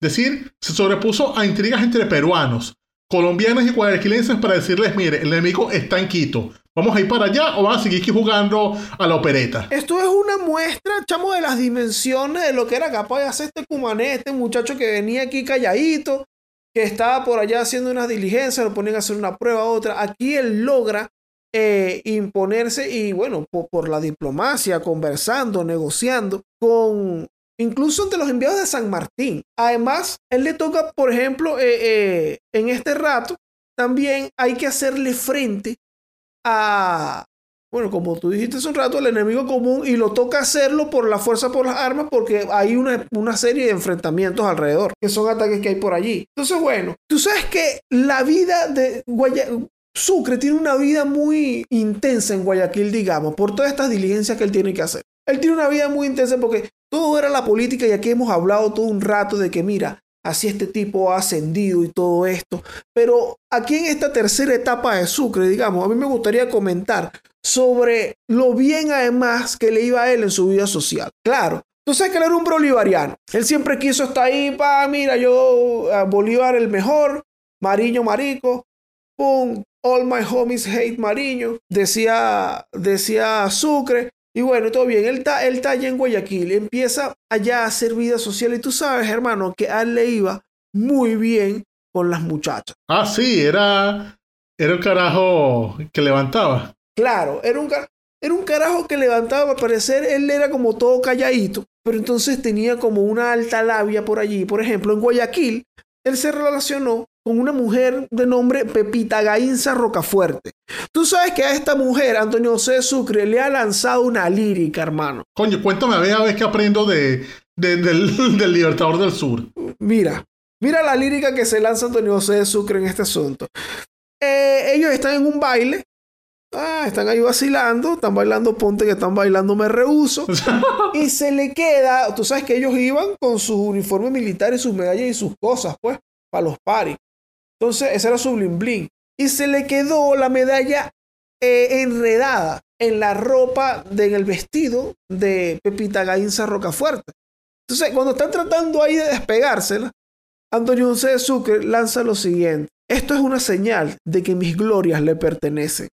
Es decir, se sobrepuso a intrigas entre peruanos, colombianos y guayaquilenses para decirles, mire, el enemigo está en Quito. ¿Vamos a ir para allá o van a seguir aquí jugando a la opereta? Esto es una muestra, chamo, de las dimensiones de lo que era capaz de hacer este cumané, este muchacho que venía aquí calladito, que estaba por allá haciendo unas diligencias, lo ponían a hacer una prueba, otra. Aquí él logra eh, imponerse y bueno, po- por, la diplomacia, conversando, negociando con incluso ante los enviados de San Martín. Además, él le toca, por ejemplo, eh, eh, en este rato, también hay que hacerle frente a, bueno, como tú dijiste hace un rato, el enemigo común y lo toca hacerlo por la fuerza, por las armas, porque hay una, una serie de enfrentamientos alrededor, que son ataques que hay por allí. Entonces, bueno, tú sabes que la vida de Guaya- Sucre tiene una vida muy intensa en Guayaquil, digamos, por todas estas diligencias que él tiene que hacer. Él tiene una vida muy intensa porque todo era la política y aquí hemos hablado todo un rato de que, mira, así este tipo ha ascendido y todo esto. Pero aquí en esta tercera etapa de Sucre, digamos, a mí me gustaría comentar sobre lo bien además que le iba a él en su vida social. Claro, tú sabes que él era un bolivariano. Él siempre quiso estar ahí, pa, mira, yo, a Bolívar el mejor, Mariño Marico, pum, all my homies hate Mariño, decía, decía Sucre. Y bueno, todo bien, él está, él está allá en Guayaquil, empieza allá a hacer vida social y tú sabes, hermano, que a él le iba muy bien con las muchachas. Ah, sí, era, era un carajo que levantaba. Claro, era un, era un carajo que levantaba, al parecer él era como todo calladito, pero entonces tenía como una alta labia por allí. Por ejemplo, en Guayaquil, él se relacionó con una mujer de nombre Pepita Gainza Rocafuerte. Tú sabes que a esta mujer, Antonio José Sucre, le ha lanzado una lírica, hermano. Coño, cuéntame a ver, a ver qué aprendo de, de- del, del Libertador del Sur. Mira, mira la lírica que se lanza Antonio José de Sucre en este asunto. Eh, ellos están en un baile. Ah, están ahí vacilando, están bailando Ponte que están bailando Me Rehuso. y se le queda, tú sabes que ellos iban con sus uniformes militares, sus medallas y sus cosas, pues, para los paris. Entonces, ese era su bling bling. Y se le quedó la medalla eh, enredada en la ropa, de, en el vestido de Pepita Gainza Rocafuerte. Entonces, cuando están tratando ahí de despegársela, Antonio José de Sucre lanza lo siguiente. Esto es una señal de que mis glorias le pertenecen.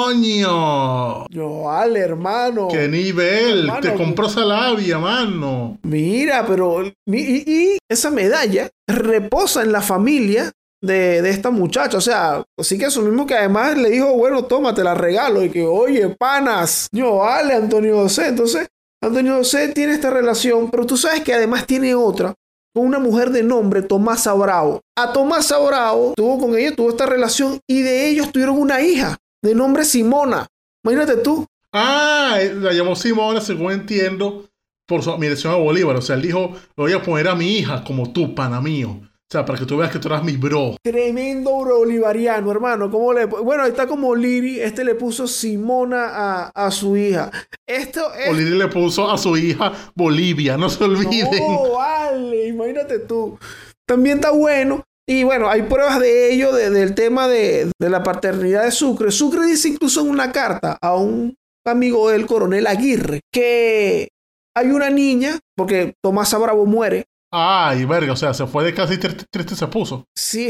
Coño. Yo, vale, hermano. ¡Qué nivel! Hermano, Te compró esa labia, mano. Mira, pero. Y, y esa medalla reposa en la familia de, de esta muchacha. O sea, así que eso mismo que además le dijo, bueno, toma, te la regalo. Y que, oye, panas. Yo, vale, Antonio José. Entonces, Antonio José tiene esta relación, pero tú sabes que además tiene otra con una mujer de nombre Tomasa Bravo. A Tomasa Bravo tuvo con ella, tuvo esta relación y de ellos tuvieron una hija de nombre Simona. Imagínate tú. Ah, eh, la llamó Simona, según entiendo, por su admiración a Bolívar. O sea, él dijo, lo voy a poner a mi hija como tú, pana mío. O sea, para que tú veas que tú eras mi bro. Tremendo bolivariano, hermano. ¿Cómo le... Bueno, ahí está como Liri. Este le puso Simona a, a su hija. Esto es. Oliri le puso a su hija Bolivia, no se olviden. No, vale, imagínate tú. También está bueno. Y bueno, hay pruebas de ello, de- del tema de, de la paternidad de Sucre. Sucre dice incluso en una carta a un amigo del coronel Aguirre que hay una niña, porque Tomás Bravo muere. Ay, verga, o sea, se fue de casa y triste, triste se puso. Sí.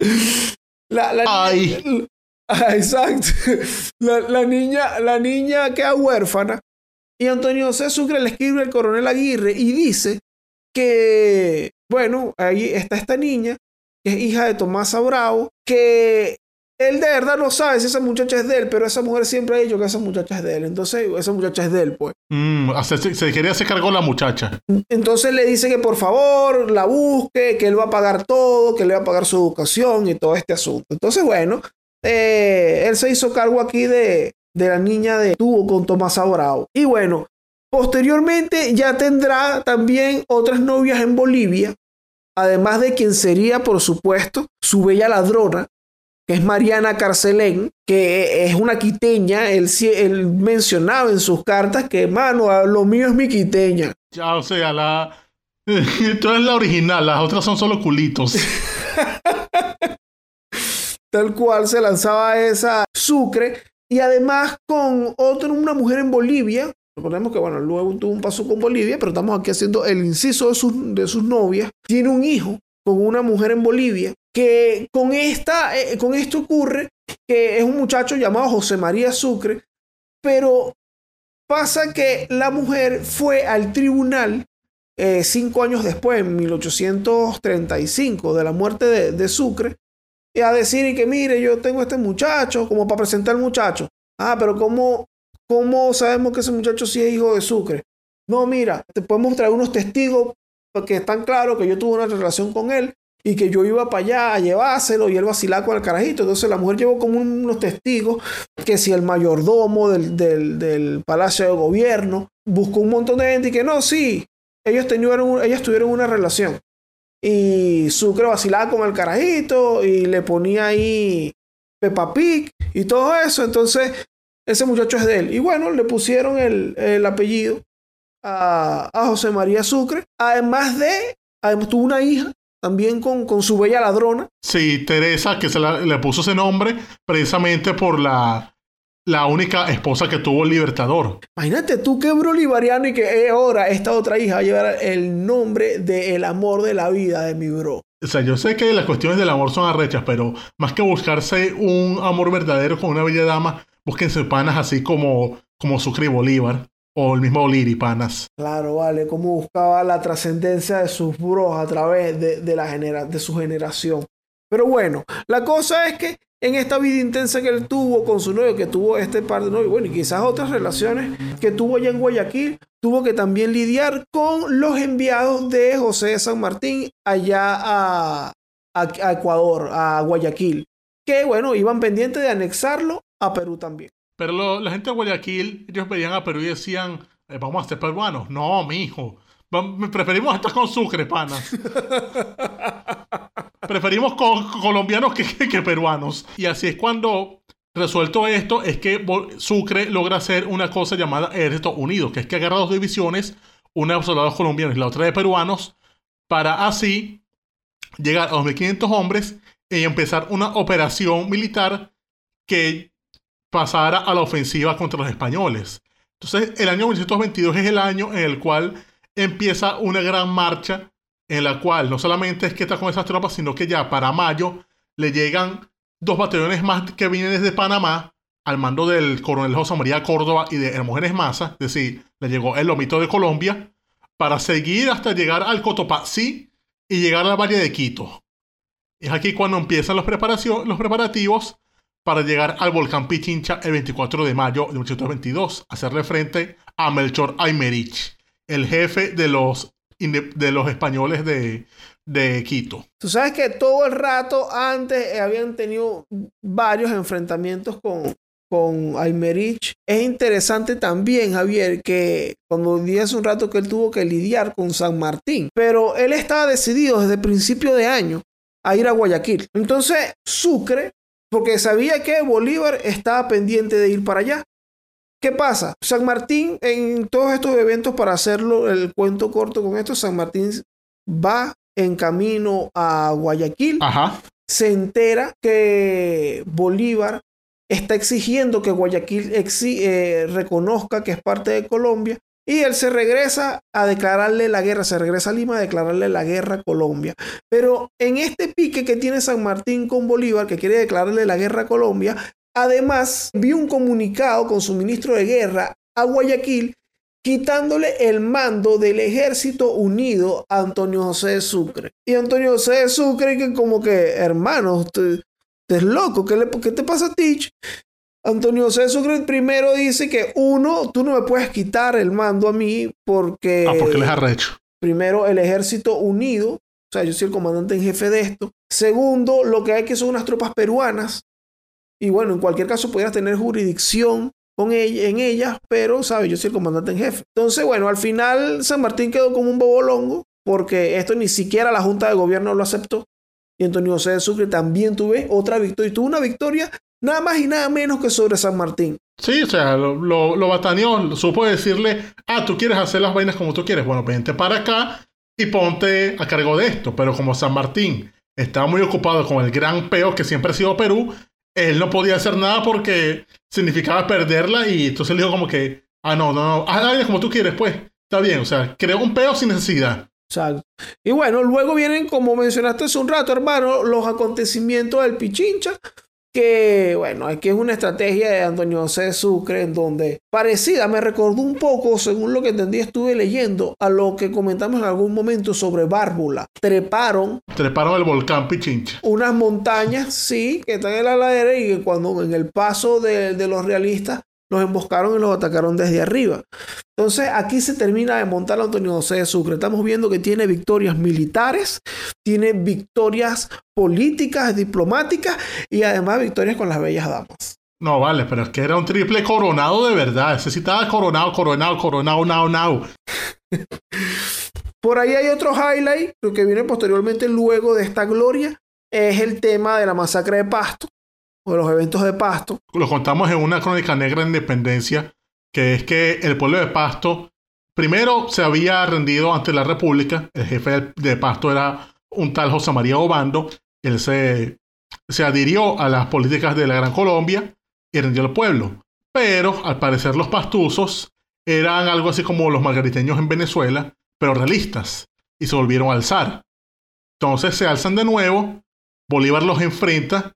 la, la Ay. niña- Ah, exacto. La, niña, la niña queda huérfana. Y Antonio José Sucre le escribe al coronel Aguirre y dice que, bueno, ahí está esta niña, que es hija de Tomás Bravo, que él de verdad no sabe si esa muchacha es de él, pero esa mujer siempre ha dicho que esa muchacha es de él. Entonces, esa muchacha es de él, pues. Mm, se quería hacer cargo la muchacha. Entonces le dice que por favor la busque, que él va a pagar todo, que le va a pagar su educación y todo este asunto. Entonces, bueno, eh, él se hizo cargo aquí de, de la niña de tuvo con Tomás Bravo. Y bueno, posteriormente ya tendrá también otras novias en Bolivia, además de quien sería, por supuesto, su bella ladrona, que es Mariana Carcelén, que es una quiteña. Él, él mencionaba en sus cartas que, mano, lo mío es mi quiteña. Ya, o sea, la. Tú eres la original, las otras son solo culitos. tal cual se lanzaba esa Sucre y además con otra, una mujer en Bolivia. Recordemos que, bueno, luego tuvo un paso con Bolivia, pero estamos aquí haciendo el inciso de sus, de sus novias. Tiene un hijo con una mujer en Bolivia que con, esta, eh, con esto ocurre que es un muchacho llamado José María Sucre, pero pasa que la mujer fue al tribunal eh, cinco años después, en 1835, de la muerte de, de Sucre, y a decir que mire, yo tengo este muchacho, como para presentar al muchacho. Ah, pero ¿cómo, ¿cómo sabemos que ese muchacho sí es hijo de Sucre? No, mira, te podemos traer unos testigos que están claros que yo tuve una relación con él y que yo iba para allá a llevárselo y él vacilaba con el carajito. Entonces la mujer llevó como unos testigos que si el mayordomo del, del, del Palacio de Gobierno buscó un montón de gente y que no, sí, ellos, ellas tuvieron una relación. Y Sucre vacilaba con el carajito y le ponía ahí Peppa Pig y todo eso. Entonces, ese muchacho es de él. Y bueno, le pusieron el, el apellido a, a, José María Sucre. Además de, además tuvo una hija también con, con su bella ladrona. Sí, Teresa, que se la, le puso ese nombre precisamente por la, la única esposa que tuvo el Libertador. Imagínate tú que bolivariano y que ahora esta otra hija va a llevar el nombre del amor de la vida de mi bro. O sea, yo sé que las cuestiones del amor son arrechas, pero más que buscarse un amor verdadero con una bella dama, búsquense panas así como, como Sucre y Bolívar. O el mismo Oliri, panas. Claro, vale, como buscaba la trascendencia de sus bros a través de, de la genera de su generación. Pero bueno, la cosa es que en esta vida intensa que él tuvo con su novio, que tuvo este par de novios, bueno, y quizás otras relaciones que tuvo allá en Guayaquil, tuvo que también lidiar con los enviados de José de San Martín allá a, a Ecuador, a Guayaquil, que bueno, iban pendientes de anexarlo a Perú también. Pero lo, la gente de Guayaquil, ellos veían a Perú y decían, eh, vamos a ser peruanos. No, mijo. Preferimos estar con Sucre, panas. Preferimos con colombianos que, que, que, peruanos. Y así es cuando, resuelto esto, es que Sucre logra hacer una cosa llamada Ejército Unido, que es que agarra dos divisiones, una de soldados colombianos y la otra de peruanos, para así llegar a 2.500 hombres y empezar una operación militar que pasara a la ofensiva contra los españoles. Entonces, el año 1922 es el año en el cual empieza una gran marcha en la cual no solamente es que está con esas tropas, sino que ya para mayo le llegan dos batallones más que vienen desde Panamá al mando del coronel José María Córdoba y de Hermógenes Maza, es decir, le llegó el lomito de Colombia, para seguir hasta llegar al Cotopaxi y llegar al Valle de Quito. Es aquí cuando empiezan los, los preparativos para llegar al volcán Pichincha el 24 de mayo de 1822, hacerle frente a Melchor Aymerich, el jefe de los, de los españoles de, de Quito. Tú sabes que todo el rato antes habían tenido varios enfrentamientos con, con Aymerich. Es interesante también, Javier, que cuando dije hace un rato que él tuvo que lidiar con San Martín, pero él estaba decidido desde principio de año a ir a Guayaquil. Entonces, Sucre porque sabía que Bolívar estaba pendiente de ir para allá. ¿Qué pasa? San Martín, en todos estos eventos, para hacerlo el cuento corto con esto, San Martín va en camino a Guayaquil, Ajá. se entera que Bolívar está exigiendo que Guayaquil eh, reconozca que es parte de Colombia y él se regresa a declararle la guerra, se regresa a Lima a declararle la guerra a Colombia. Pero en este pique que tiene San Martín con Bolívar, que quiere declararle la guerra a Colombia, además envió un comunicado con su ministro de guerra a Guayaquil quitándole el mando del ejército unido a Antonio José de Sucre. Y Antonio José de Sucre que como que, hermano, usted es loco, ¿qué, le, ¿qué te pasa a? Antonio José Sucre primero dice que uno, tú no me puedes quitar el mando a mí porque... Ah, porque les arrecho. Primero, el ejército unido, o sea, yo soy el comandante en jefe de esto. Segundo, lo que hay que son unas tropas peruanas. Y bueno, en cualquier caso pudieras tener jurisdicción con ella, en ellas, pero, ¿sabes? Yo soy el comandante en jefe. Entonces, bueno, al final San Martín quedó como un bobolongo porque esto ni siquiera la Junta de Gobierno lo aceptó. Y Antonio José de Sucre también tuve otra victoria. Y tuvo una victoria nada más y nada menos que sobre San Martín. Sí, o sea, lo, lo, lo bataneó, supo decirle, ah, tú quieres hacer las vainas como tú quieres, bueno, vente para acá y ponte a cargo de esto. Pero como San Martín estaba muy ocupado con el gran peo que siempre ha sido Perú, él no podía hacer nada porque significaba perderla y entonces le dijo como que, ah, no, no, no, haz la vaina como tú quieres, pues, está bien, o sea, creó un peo sin necesidad. Exacto. Y bueno, luego vienen, como mencionaste hace un rato, hermano, los acontecimientos del Pichincha, que bueno, aquí es una estrategia de Antonio José Sucre en donde parecida, me recordó un poco, según lo que entendí, estuve leyendo a lo que comentamos en algún momento sobre Bárbula. Treparon Treparon el volcán Pichincha. unas montañas, sí, que están en la ladera y que cuando en el paso de, de los realistas los emboscaron y los atacaron desde arriba. Entonces aquí se termina de montar a Antonio José de Sucre. Estamos viendo que tiene victorias militares, tiene victorias políticas, diplomáticas y además victorias con las bellas damas. No, vale, pero es que era un triple coronado de verdad. Necesitaba coronado, coronado, coronado, now, now. Por ahí hay otro highlight, lo que viene posteriormente luego de esta gloria, es el tema de la masacre de Pasto, o los eventos de Pasto. Lo contamos en una crónica negra de independencia, que es que el pueblo de Pasto primero se había rendido ante la República. El jefe de Pasto era un tal José María Obando. Él se, se adhirió a las políticas de la Gran Colombia y rindió al pueblo. Pero al parecer los pastuzos eran algo así como los margariteños en Venezuela, pero realistas, y se volvieron a alzar. Entonces se alzan de nuevo, Bolívar los enfrenta,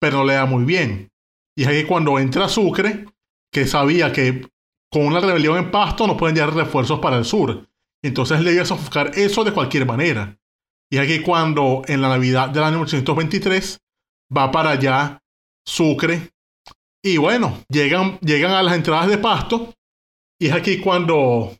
pero no le da muy bien. Y es ahí cuando entra Sucre, que sabía que con una rebelión en Pasto no pueden llegar refuerzos para el sur. Entonces le iba a sofocar eso de cualquier manera. Y es aquí cuando en la Navidad del año 1823 va para allá Sucre. Y bueno, llegan, llegan a las entradas de Pasto. Y es aquí cuando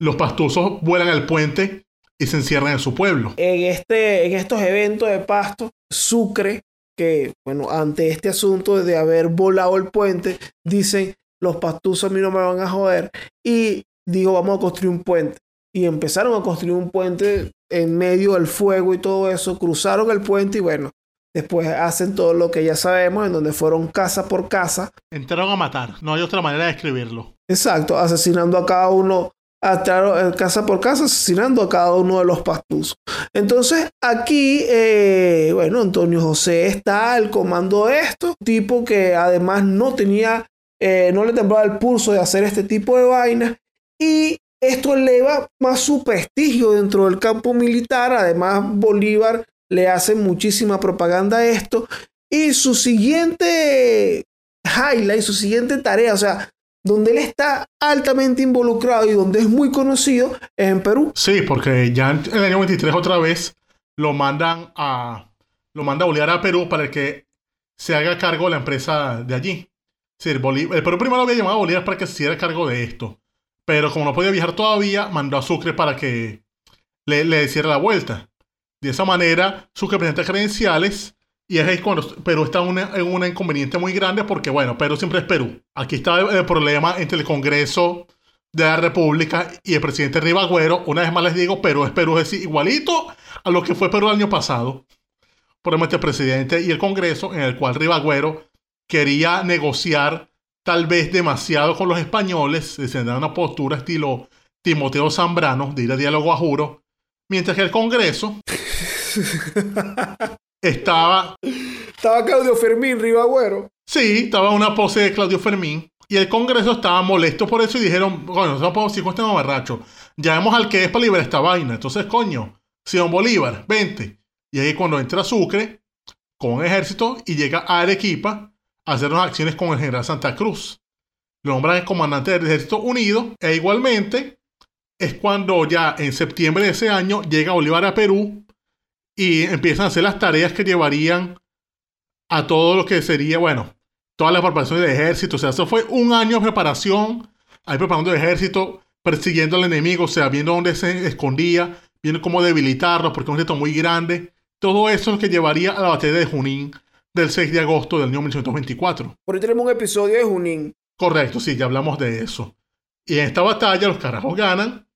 los pastuzos vuelan al puente y se encierran en su pueblo. En, este, en estos eventos de Pasto, Sucre, que bueno, ante este asunto de haber volado el puente, dicen, los pastuzos a mí no me van a joder. Y digo, vamos a construir un puente. Y empezaron a construir un puente en medio del fuego y todo eso. Cruzaron el puente y bueno, después hacen todo lo que ya sabemos, en donde fueron casa por casa. Entraron a matar. No hay otra manera de escribirlo. Exacto, asesinando a cada uno, a- eh, casa por casa, asesinando a cada uno de los pastuzos. Entonces, aquí, eh, bueno, Antonio José está al comando de esto, tipo que además no tenía, eh, no le temblaba el pulso de hacer este tipo de vainas, y esto eleva más su prestigio dentro del campo militar. Además, Bolívar le hace muchísima propaganda a esto, y su siguiente highlight, su siguiente tarea, o sea, donde él está altamente involucrado y donde es muy conocido es en Perú. Sí, porque ya en el año 23 otra vez lo mandan a lo manda Bolívar a Perú para que se haga cargo de la empresa de allí. El Perú primero había llamado a Bolívar para que se hiciera cargo de esto. Pero como no podía viajar todavía, mandó a Sucre para que le, le hiciera la vuelta. De esa manera, Sucre presenta credenciales y es cuando Perú está en una- en un inconveniente muy grande porque, bueno, Perú siempre es Perú. Aquí está el, el problema entre el Congreso de la República y el presidente Rivagüero. Una vez más les digo, Perú es Perú, es decir, igualito a lo que fue Perú el año pasado. Por el presidente y el Congreso, en el cual Rivagüero quería negociar tal vez demasiado con los españoles, desenvolver una postura estilo Timoteo Zambrano, de ir a diálogo a juro, mientras que el Congreso estaba Estaba Claudio Fermín Rivagüero. Sí, estaba una pose de Claudio Fermín. Y el Congreso estaba molesto por eso y dijeron, bueno, no podemos ir con este. Llamemos al que es para liberar esta vaina. Entonces, coño, Simón Bolívar, vente. Y ahí cuando entra Sucre con un ejército y llega a Arequipa a hacer unas acciones con el general Santa Cruz. Lo nombran el comandante del ejército unido. E igualmente es cuando ya en septiembre de ese año llega Bolívar a Perú y empiezan a hacer las tareas que llevarían a todo lo que sería, bueno, todas las preparaciones del ejército. O sea, eso fue un año de preparación, ahí preparando el ejército, persiguiendo al enemigo, o sea, viendo dónde se escondía, viendo cómo debilitarlo, porque es un ejército muy grande. Todo eso es lo que llevaría a la batalla de Junín del 6 de agosto del año 1824. Por ahí tenemos un episodio de Junín. Correcto, sí, ya hablamos de eso. Y en esta batalla los carajos ganan.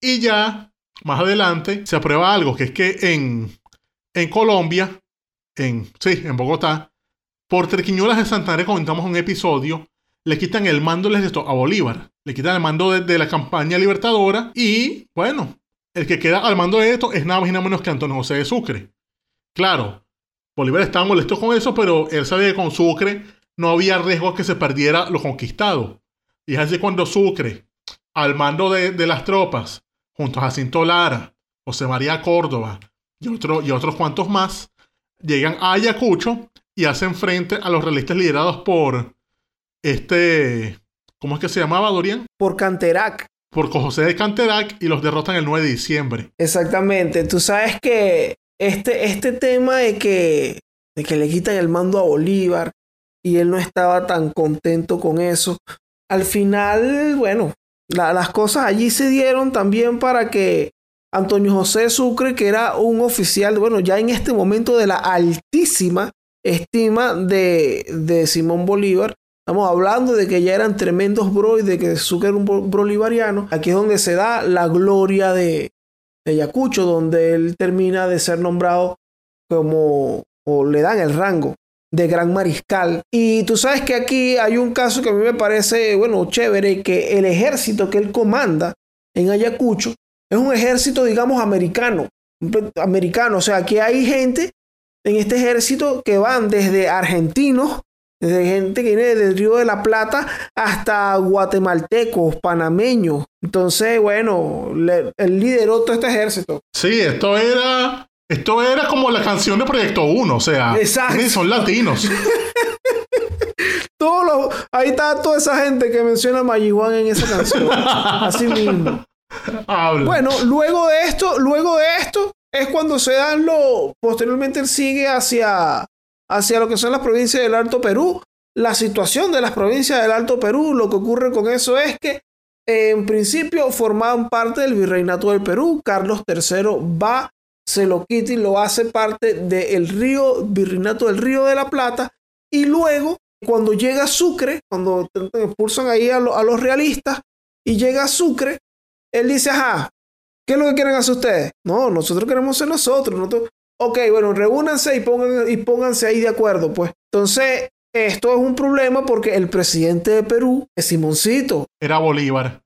Y ya, más adelante, se aprueba algo, que es que en, en Colombia, en, sí, en Bogotá, por Trequiñuelas de Santander, comentamos un episodio, le quitan el mando a Bolívar. Le quitan el mando de, la campaña libertadora. Y, bueno, el que queda al mando de esto es nada más y nada menos que Antonio José de Sucre. Claro, Bolívar estaba molesto con eso, pero él sabía que con Sucre no había riesgo que se perdiera lo conquistado. Y es así cuando Sucre, al mando de las tropas, junto a Jacinto Lara, José María Córdoba y, otro, y otros cuantos más, llegan a Ayacucho y hacen frente a los realistas liderados por este, ¿cómo es que se llamaba Dorian? Por Canterac. Por José de Canterac y los derrotan el 9 de diciembre. Exactamente. Tú sabes que este, este tema de que, de que le quitan el mando a Bolívar y él no estaba tan contento con eso, al final, bueno, la- las cosas allí se dieron también para que Antonio José Sucre, que era un oficial, bueno, ya en este momento de la altísima estima de, de Simón Bolívar, estamos hablando de que ya eran tremendos bro y de que Sucre era un bo- bolivariano, aquí es donde se da la gloria de, de Ayacucho, donde él termina de ser nombrado como, o le dan el rango de gran mariscal. Y tú sabes que aquí hay un caso que a mí me parece, bueno, chévere, que el ejército que él comanda en Ayacucho es un ejército, digamos, americano. Americano, o sea, aquí hay gente en este ejército que van desde argentinos, desde gente que viene del Río de la Plata hasta guatemaltecos, panameños. Entonces, bueno, le- él lideró todo este ejército. Sí, esto era. Esto era como la canción de Proyecto 1, o sea, Exacto. son latinos. Todos los- ahí está toda esa gente que menciona a Marihuana en esa canción. Así mismo. Habla. Bueno, luego de esto, luego de esto, es cuando se dan lo. Posteriormente sigue hacia, hacia lo que son las provincias del Alto Perú. La situación de las provincias del Alto Perú, lo que ocurre con eso es que en principio formaban parte del virreinato del Perú. Carlos III va, se lo quita y lo hace parte del río, virreinato del Río de la Plata. Y luego, cuando llega Sucre, cuando expulsan ahí a, lo- a los realistas y llega Sucre, él dice, ajá, ¿qué es lo que quieren hacer ustedes? No, nosotros queremos ser nosotros. nosotros- Ok, bueno, reúnanse y, pongan, y pónganse ahí de acuerdo, pues. Entonces, esto es un problema porque el presidente de Perú es Simoncito. Era Bolívar.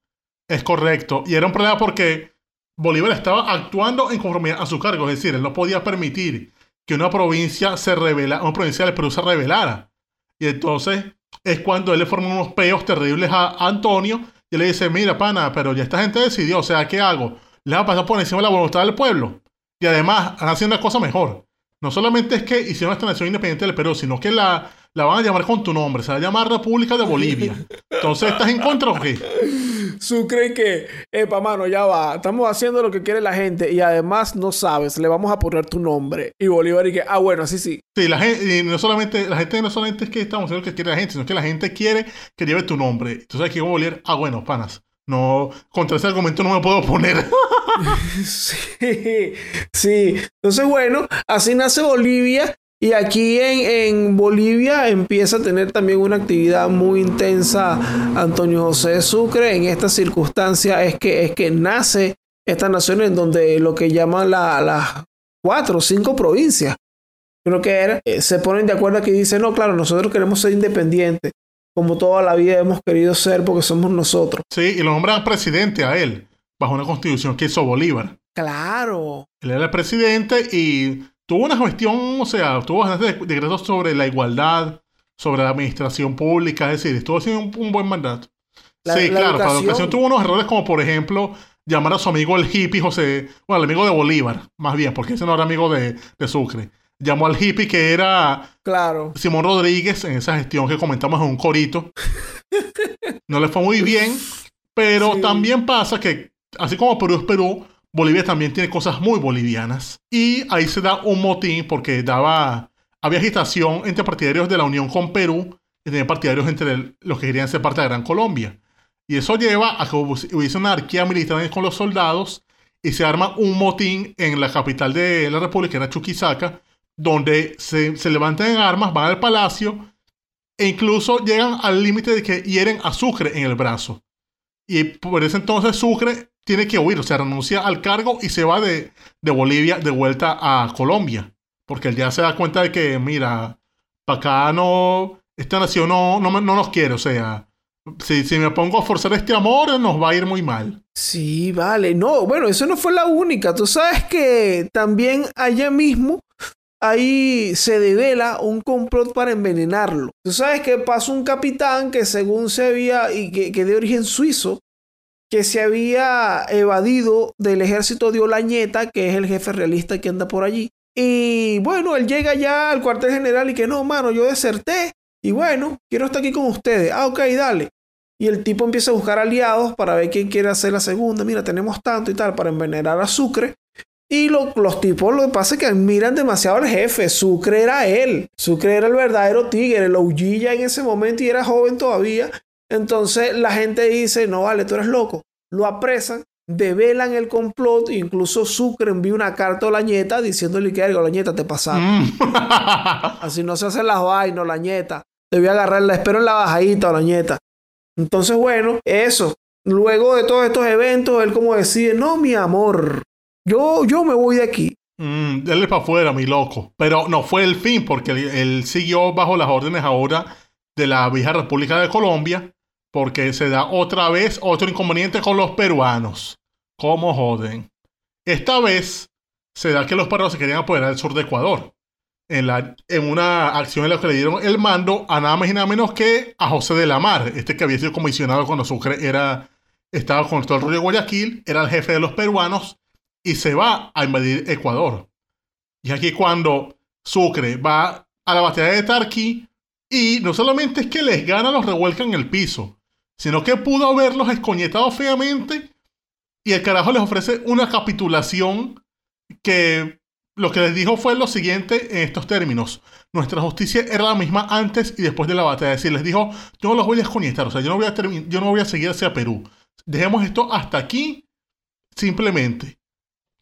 Es correcto. Y era un problema porque Bolívar estaba actuando en conformidad a su cargo. Es decir, él no podía permitir que una provincia se revela, una provincia del Perú se rebelara. Y entonces es cuando él le forma unos peos terribles a Antonio y le dice, mira, pana, pero ya esta gente decidió, o sea, ¿qué hago? Le va a pasar por encima de la voluntad del pueblo. Y además, han haciendo una cosa mejor. No solamente es que hicieron esta nación independiente del Perú, sino que la, la van a llamar con tu nombre. Se va a llamar República de Bolivia. Entonces, ¿estás en contra o qué? Sucre que, epa, mano, ya va. Estamos haciendo lo que quiere la gente y además no sabes, le vamos a poner tu nombre. Y Bolívar y que, ah, bueno, así sí. Sí, la gente, y no solamente, la gente no solamente es que estamos haciendo lo que quiere la gente, sino que la gente quiere que lleve tu nombre. Entonces aquí como Bolívar, ah, bueno, panas. No, contra ese argumento no me puedo oponer. Sí, sí. Entonces, bueno, así nace Bolivia. Y aquí en, en Bolivia empieza a tener también una actividad muy intensa Antonio José Sucre. En esta circunstancia es que, es que nace esta nación en donde lo que llaman la- las cuatro o cinco provincias, creo que era, eh, se ponen de acuerdo aquí y dicen, no, claro, nosotros queremos ser independientes, como toda la vida hemos querido ser porque somos nosotros. Sí, y lo nombran presidente a él, bajo una constitución que hizo Bolívar. Claro. Él era el presidente y tuvo una gestión, o sea, tuvo bastantes de- decretos sobre la igualdad, sobre la administración pública, es decir, estuvo haciendo un, un buen mandato. La- sí, la claro, para la educación- educación tuvo unos errores como, por ejemplo, llamar a su amigo el hippie José, bueno, el amigo de Bolívar, más bien, porque ese no era amigo de, de Sucre. Llamó al hippie que era Claro. Simón Rodríguez en esa gestión que comentamos en un corito. No le fue muy bien, pero Sí. también pasa que, así como Perú es Perú, Bolivia también tiene cosas muy bolivianas. Y ahí se da un motín porque daba, había agitación entre partidarios de la Unión con Perú y también partidarios entre el- los que querían ser parte de Gran Colombia. Y eso lleva a que hubiese una anarquía militar con los soldados y se arma un motín en la capital de la República, era Chuquisaca, donde se, se levantan en armas, van al palacio e incluso llegan al límite de que hieren a Sucre en el brazo. Y por ese entonces Sucre tiene que huir, o sea, renuncia al cargo y se va de, de Bolivia de vuelta a Colombia. Porque él ya se da cuenta de que, mira, para acá no, esta nación no, no, no nos quiere, o sea, si, si me pongo a forzar este amor, nos va a ir muy mal. Sí, vale. No, bueno, eso no fue la única. Tú sabes que también allá mismo ahí se devela un complot para envenenarlo. Tú sabes que pasó un capitán que según se había, y que, que de origen suizo, que se había evadido del ejército de Olañeta, que es el jefe realista que anda por allí. Y bueno, él llega ya al cuartel general y que no, mano, yo deserté. Y bueno, quiero estar aquí con ustedes. Ah, ok, dale. Y el tipo empieza a buscar aliados para ver quién quiere hacer la segunda. Mira, tenemos tanto y tal para envenenar a Sucre. Y lo- los tipos lo que pasa es que admiran demasiado al jefe. Sucre era él. Sucre era el verdadero tigre, el OG ya en ese momento y era joven todavía. Entonces la gente dice, no vale, tú eres loco. Lo apresan, develan el complot. Incluso Sucre envía una carta a Olañeta diciéndole que algo, Olañeta te pasa. Mm. Así no se hacen las vainas, Olañeta. Te voy a agarrar, la espero en la bajadita, Olañeta. Entonces, bueno, eso. Luego de todos estos eventos, él como decide, no, mi amor, yo, yo me voy de aquí. Mm, él es para afuera, mi loco. Pero no fue el fin, porque él, él siguió bajo las órdenes ahora de la vieja República de Colombia, porque se da otra vez otro inconveniente con los peruanos. ¿Cómo joden? Esta vez se da que los peruanos se querían apoderar del sur de Ecuador. En, la, en una acción en la que le dieron el mando a nada más y nada menos que a José de la Mar, este que había sido comisionado cuando Sucre era, estaba con todo el rollo de Guayaquil, era el jefe de los peruanos y se va a invadir Ecuador. Y aquí cuando Sucre va a la batalla de Tarqui y no solamente es que les gana, los revuelca en el piso, sino que pudo haberlos escoñetado feamente y el carajo les ofrece una capitulación que lo que les dijo fue lo siguiente en estos términos. Nuestra justicia era la misma antes y después de la batalla. Es decir, les dijo, yo no los voy a escoñetar, o sea, yo no voy a, yo no voy a seguir hacia Perú. Dejemos esto hasta aquí, simplemente.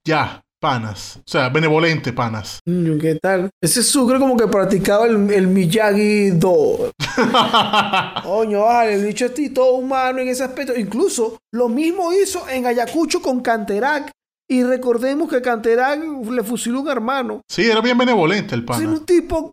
Ya, panas. O sea, benevolente, panas. ¿Qué tal? Ese Sucre como que practicaba el, el Miyagi-Do. Coño, vale, el bicho es todo humano en ese aspecto. Incluso lo mismo hizo en Ayacucho con Canterac. Y recordemos que Canterac le fusiló un hermano. Sí, era bien benevolente el Es pana. un tipo,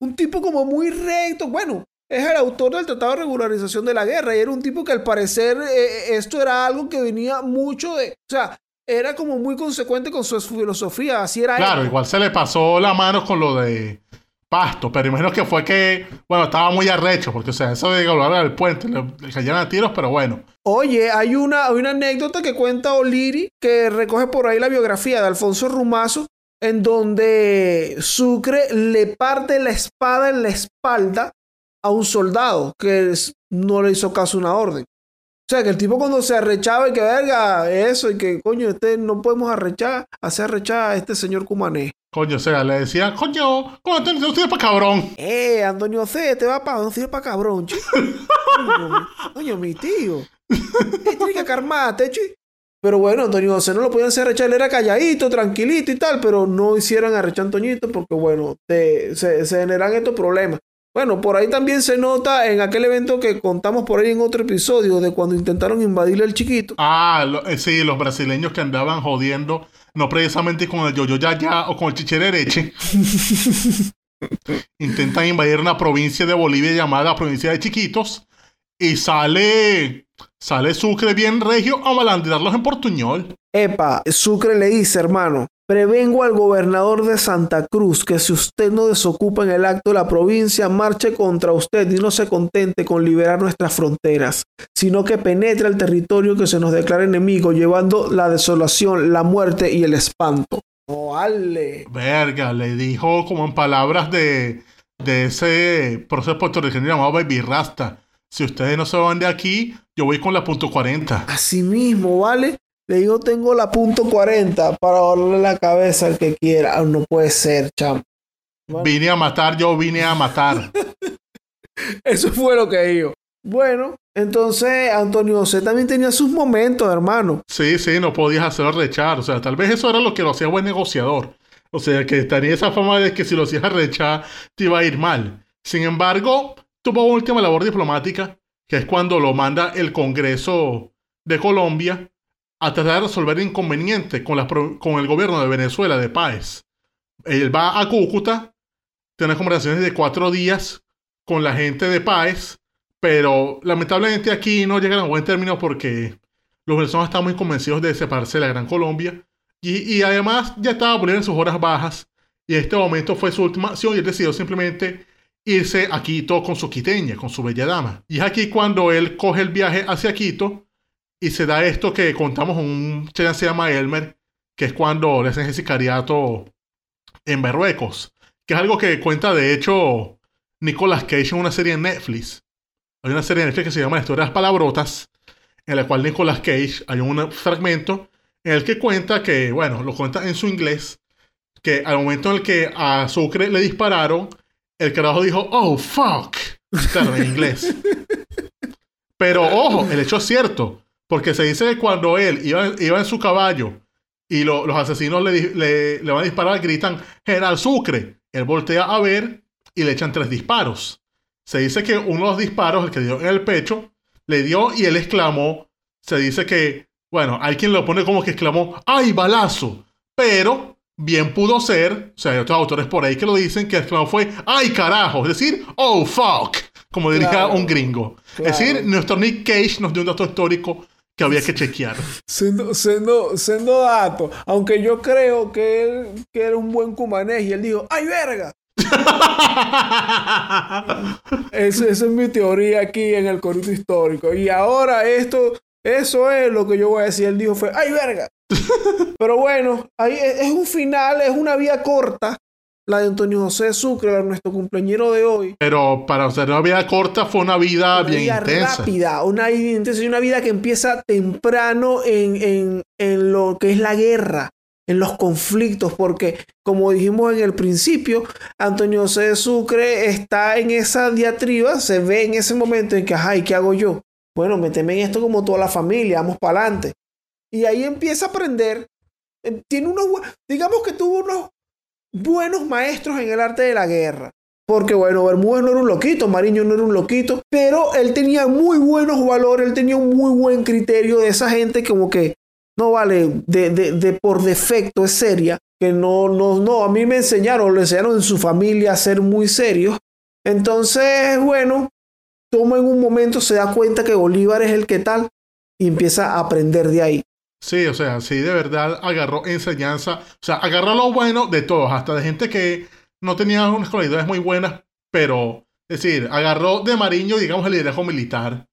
un tipo como muy recto. Bueno, es el autor del Tratado de Regularización de la Guerra. Y era un tipo que al parecer eh, esto era algo que venía mucho de. O sea, era como muy consecuente con su filosofía. Así era Claro, él. igual se le pasó la mano con lo de Pasto, pero imagino que fue que, bueno, estaba muy arrecho, porque, o sea, eso de hablar del puente, le, le caían a tiros, pero bueno. Oye, hay una, hay una anécdota que cuenta O'Leary que recoge por ahí la biografía de Alfonso Rumazo, en donde Sucre le parte la espada en la espalda a un soldado que no le hizo caso a una orden. Sea, que el tipo cuando se arrechaba y que verga, eso, y que coño, este no podemos arrechar, hacer arrechar a este señor Cumané. Coño, o sea, le decían, coño, ¿cómo te no sirve para cabrón? Eh, Antonio C, te va para no sirve para cabrón, chi. Coño, mi- coño, mi tío. Eh, Tiene que calmarte, chi. Pero bueno, Antonio José no lo podían hacer arrechar, él era calladito, tranquilito y tal, pero no hicieron arrechar a Antoñito porque, bueno, te- se, se generan estos problemas. Bueno, por ahí también se nota en aquel evento que contamos por ahí en otro episodio de cuando intentaron invadirle al chiquito. Ah, lo- eh, sí, los brasileños que andaban jodiendo, no precisamente con el yoyo ya ya o con el chicherereche. Intentan invadir una provincia de Bolivia llamada provincia de Chiquitos y sale, sale Sucre bien regio a malandrarlos en portuñol. Epa, Sucre le dice, hermano, prevengo al gobernador de Santa Cruz que si usted no desocupa en el acto de la provincia, marche contra usted y no se contente con liberar nuestras fronteras, sino que penetre el territorio que se nos declara enemigo, llevando la desolación, la muerte y el espanto. ¡Oh! Verga, le dijo como en palabras de, de ese proceso puertorriqueño llamado Baby Rasta. Si ustedes no se van de aquí, yo voy con la punto 40. Así mismo, ¿vale? Le digo, tengo la punto 40 para darle la cabeza al que quiera. Ah, No puede ser, chamo. Bueno. Vine a matar, yo vine a matar. Eso fue lo que dijo. Bueno, entonces Antonio José también tenía sus momentos, hermano. Sí, sí, no podías hacerlo rechar. O sea, tal vez eso era lo que lo hacía buen negociador. O sea, que tenía esa fama de que si lo hacías rechar te iba a ir mal. Sin embargo, tuvo una última labor diplomática, que es cuando lo manda el Congreso de Colombia a tratar de resolver el inconveniente con, con el gobierno de Venezuela, de Páez. Él va a Cúcuta, tiene conversaciones de cuatro días con la gente de Páez, pero lamentablemente aquí no llegan a buen término porque los venezolanos están muy convencidos de separarse de la Gran Colombia y, y además ya estaba Bolívar en sus horas bajas Y este momento fue su última acción y él decidió simplemente irse a Quito con su quiteña, con su bella dama. Y es aquí cuando él coge el viaje hacia Quito y se da esto que contamos un chileno se llama Elmer, que es cuando le hacen el sicariato en Marruecos, que es algo que cuenta de hecho Nicolas Cage en una serie en Netflix. Hay una serie en Netflix que se llama La historia de las palabrotas, en la cual Nicolas Cage hay un fragmento en el que cuenta que, bueno, lo cuenta en su inglés, que al momento en el que a Sucre le dispararon, el carajo dijo, oh, fuck. Claro, en inglés. Pero ojo, el hecho es cierto, porque se dice que cuando él iba, iba en su caballo y lo- los asesinos le, le, le van a disparar, gritan, General Sucre. Él voltea a ver y le echan tres disparos. Se dice que uno de los disparos, el que dio en el pecho, le dio y él exclamó, se dice que, bueno, hay quien lo pone como que exclamó, ¡ay, balazo! Pero bien pudo ser, o sea, hay otros autores por ahí que lo dicen, que exclamó fue, ¡ay, carajo! Es decir, ¡oh, fuck! Como diría Claro. un gringo. Es decir, nuestro Nick Cage nos dio un dato histórico que había que chequear. Siendo, siendo, siendo dato, aunque yo creo que él, que era un buen cumanés y él dijo, ¡ay, verga! Esa, esa es mi teoría aquí en el corito histórico. Y ahora esto, eso es lo que yo voy a decir. Él dijo fue, ¡ay, verga! Pero bueno, ahí es, es un final, es una vía corta, la de Antonio José Sucre, la- nuestro cumpleañero de hoy. Pero para hacer una vida corta fue una vida Una bien vida intensa. rápida, una vida intensa y una vida que empieza temprano en, en, en lo que es la guerra, en los conflictos, porque como dijimos en el principio, Antonio José de Sucre está en esa diatriba, se ve en ese momento en que, ajá, ¿y qué hago yo? Bueno, méteme en esto como toda la familia, vamos para adelante. Y ahí empieza a aprender. eh, Tiene unos, digamos que tuvo unos buenos maestros en el arte de la guerra. Porque bueno, Bermúdez no era un loquito, Mariño no era un loquito, pero él tenía muy buenos valores, él tenía un muy buen criterio de esa gente como que, no vale, de, de, de por defecto es seria, que no, no, no, a mí me enseñaron, le enseñaron en su familia a ser muy serios. Entonces, bueno, toma en un momento, se da cuenta que Bolívar es el que tal y empieza a aprender de ahí. Sí, o sea, sí, de verdad agarró enseñanza. O sea, agarró lo bueno de todos, hasta de gente que no tenía unas cualidades muy buenas, pero, es decir, agarró de Mariño, digamos, el liderazgo militar.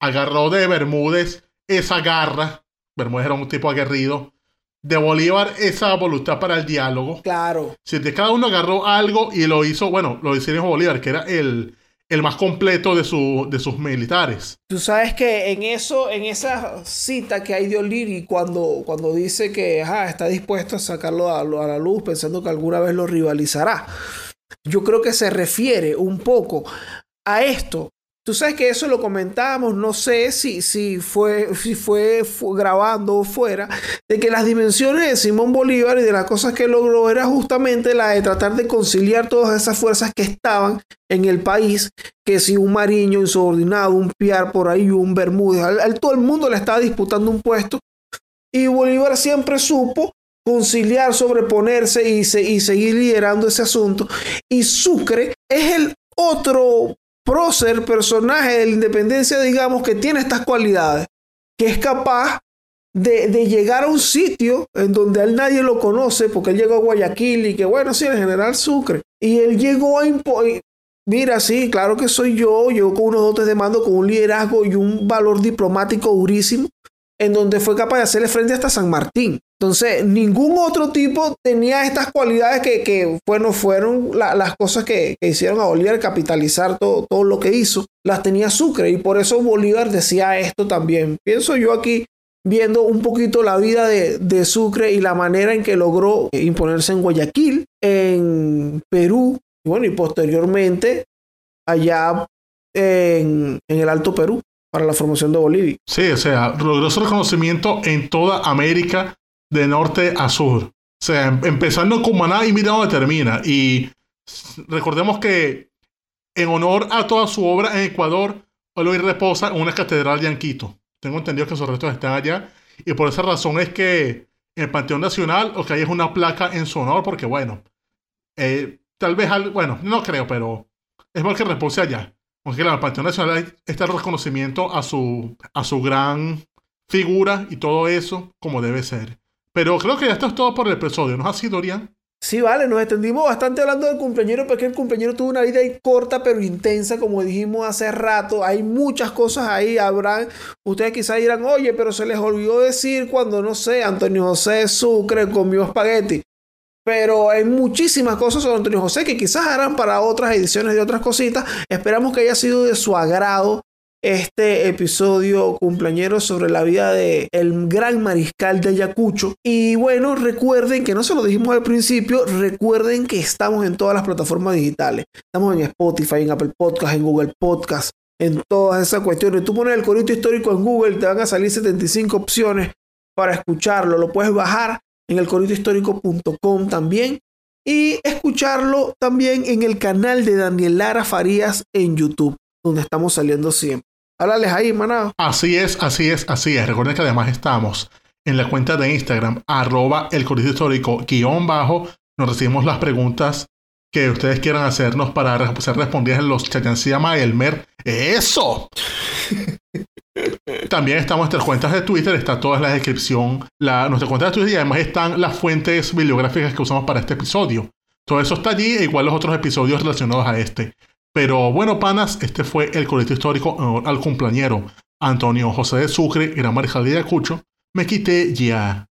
Agarró de Bermúdez esa garra. Bermúdez era un tipo aguerrido. De Bolívar esa voluntad para el diálogo. Claro, Si de cada uno agarró algo y lo hizo, bueno, lo hicieron Bolívar, que era el, el más completo de, su, de sus militares. Tú sabes que en eso, en esa cita que hay de O'Leary cuando, cuando dice que está dispuesto a sacarlo a la luz pensando que alguna vez lo rivalizará. Yo creo que se refiere un poco a esto. Tú sabes que eso lo comentábamos, no sé si, si, fue, si fue, fu- grabando o fuera, de que las dimensiones de Simón Bolívar y de las cosas que logró era justamente la de tratar de conciliar todas esas fuerzas que estaban en el país que si un Mariño insubordinado, un Piar por ahí, un Bermúdez, al- todo el mundo le estaba disputando un puesto. Y Bolívar siempre supo conciliar, sobreponerse y, se- y seguir liderando ese asunto. Y Sucre es el otro prócer, personaje de la independencia, digamos, que tiene estas cualidades, que es capaz de, de llegar a un sitio en donde a él nadie lo conoce, porque él llegó a Guayaquil y que bueno, sí, el general Sucre. Y él llegó a imponer, mira, sí, claro que soy yo, yo con unos dotes de mando, con un liderazgo y un valor diplomático durísimo, en donde fue capaz de hacerle frente hasta San Martín. Entonces, ningún otro tipo tenía estas cualidades que, que bueno, fueron la- las cosas que, que hicieron a Bolívar capitalizar todo, todo lo que hizo. Las tenía Sucre y por eso Bolívar decía esto también. Pienso yo aquí viendo un poquito la vida de, de Sucre y la manera en que logró imponerse en Guayaquil, en Perú, y bueno, y posteriormente allá en, en el Alto Perú para la formación de Bolivia. Sí, o sea, logró su reconocimiento en toda América de norte a sur. O sea, em- empezando en Cumaná y mira dónde termina. Y recordemos que en honor a toda su obra en Ecuador, hoy reposa en una catedral de Anquito. Tengo entendido que sus restos están allá. Y por esa razón es que en el Panteón Nacional, lo que hay es una placa en su honor, porque bueno, eh, tal vez, bueno, no creo, pero es porque repose allá. Porque claro, el Panteón Nacional está el reconocimiento a su, a su gran figura y todo eso como debe ser. Pero creo que ya esto es todo por el episodio, ¿no es así, Dorian? Sí, vale, nos extendimos bastante hablando del cumpleañero, porque el cumpleañero tuvo una vida corta pero intensa, como dijimos hace rato. Hay muchas cosas ahí, habrán. Ustedes quizás dirán, oye, pero se les olvidó decir cuando, no sé, Antonio José Sucre comió espagueti. Pero hay muchísimas cosas sobre Antonio José que quizás harán para otras ediciones de otras cositas. Esperamos que haya sido de su agrado este episodio cumpleañero sobre la vida de gran mariscal de Ayacucho. Y bueno, recuerden que no se lo dijimos al principio, recuerden que estamos en todas las plataformas digitales. Estamos en Spotify, en Apple Podcast, en Google Podcast, en todas esas cuestiones. Tú pones el corito histórico en Google, te van a salir 75 opciones para escucharlo. Lo puedes bajar en el coritohistórico.com también y escucharlo también en el canal de Daniel Lara Farías en YouTube, donde estamos saliendo siempre. Háblales ahí, maná. Así es, así es, así es. Recuerden que además estamos en la cuenta de Instagram, arroba el corito histórico guion bajo. Nos recibimos las preguntas que ustedes quieran hacernos para ser respondidas en los chats. Se llama Elmer. ¡Eso! También en nuestras cuentas de Twitter, está toda la descripción, la, nuestra cuenta de Twitter y además están las fuentes bibliográficas que usamos para este episodio. Todo eso está allí, e igual los otros episodios relacionados a este. Pero bueno, panas, este fue el colegio histórico al cumpleañero Antonio José de Sucre, Gran Mariscal de Ayacucho. Me quité ya.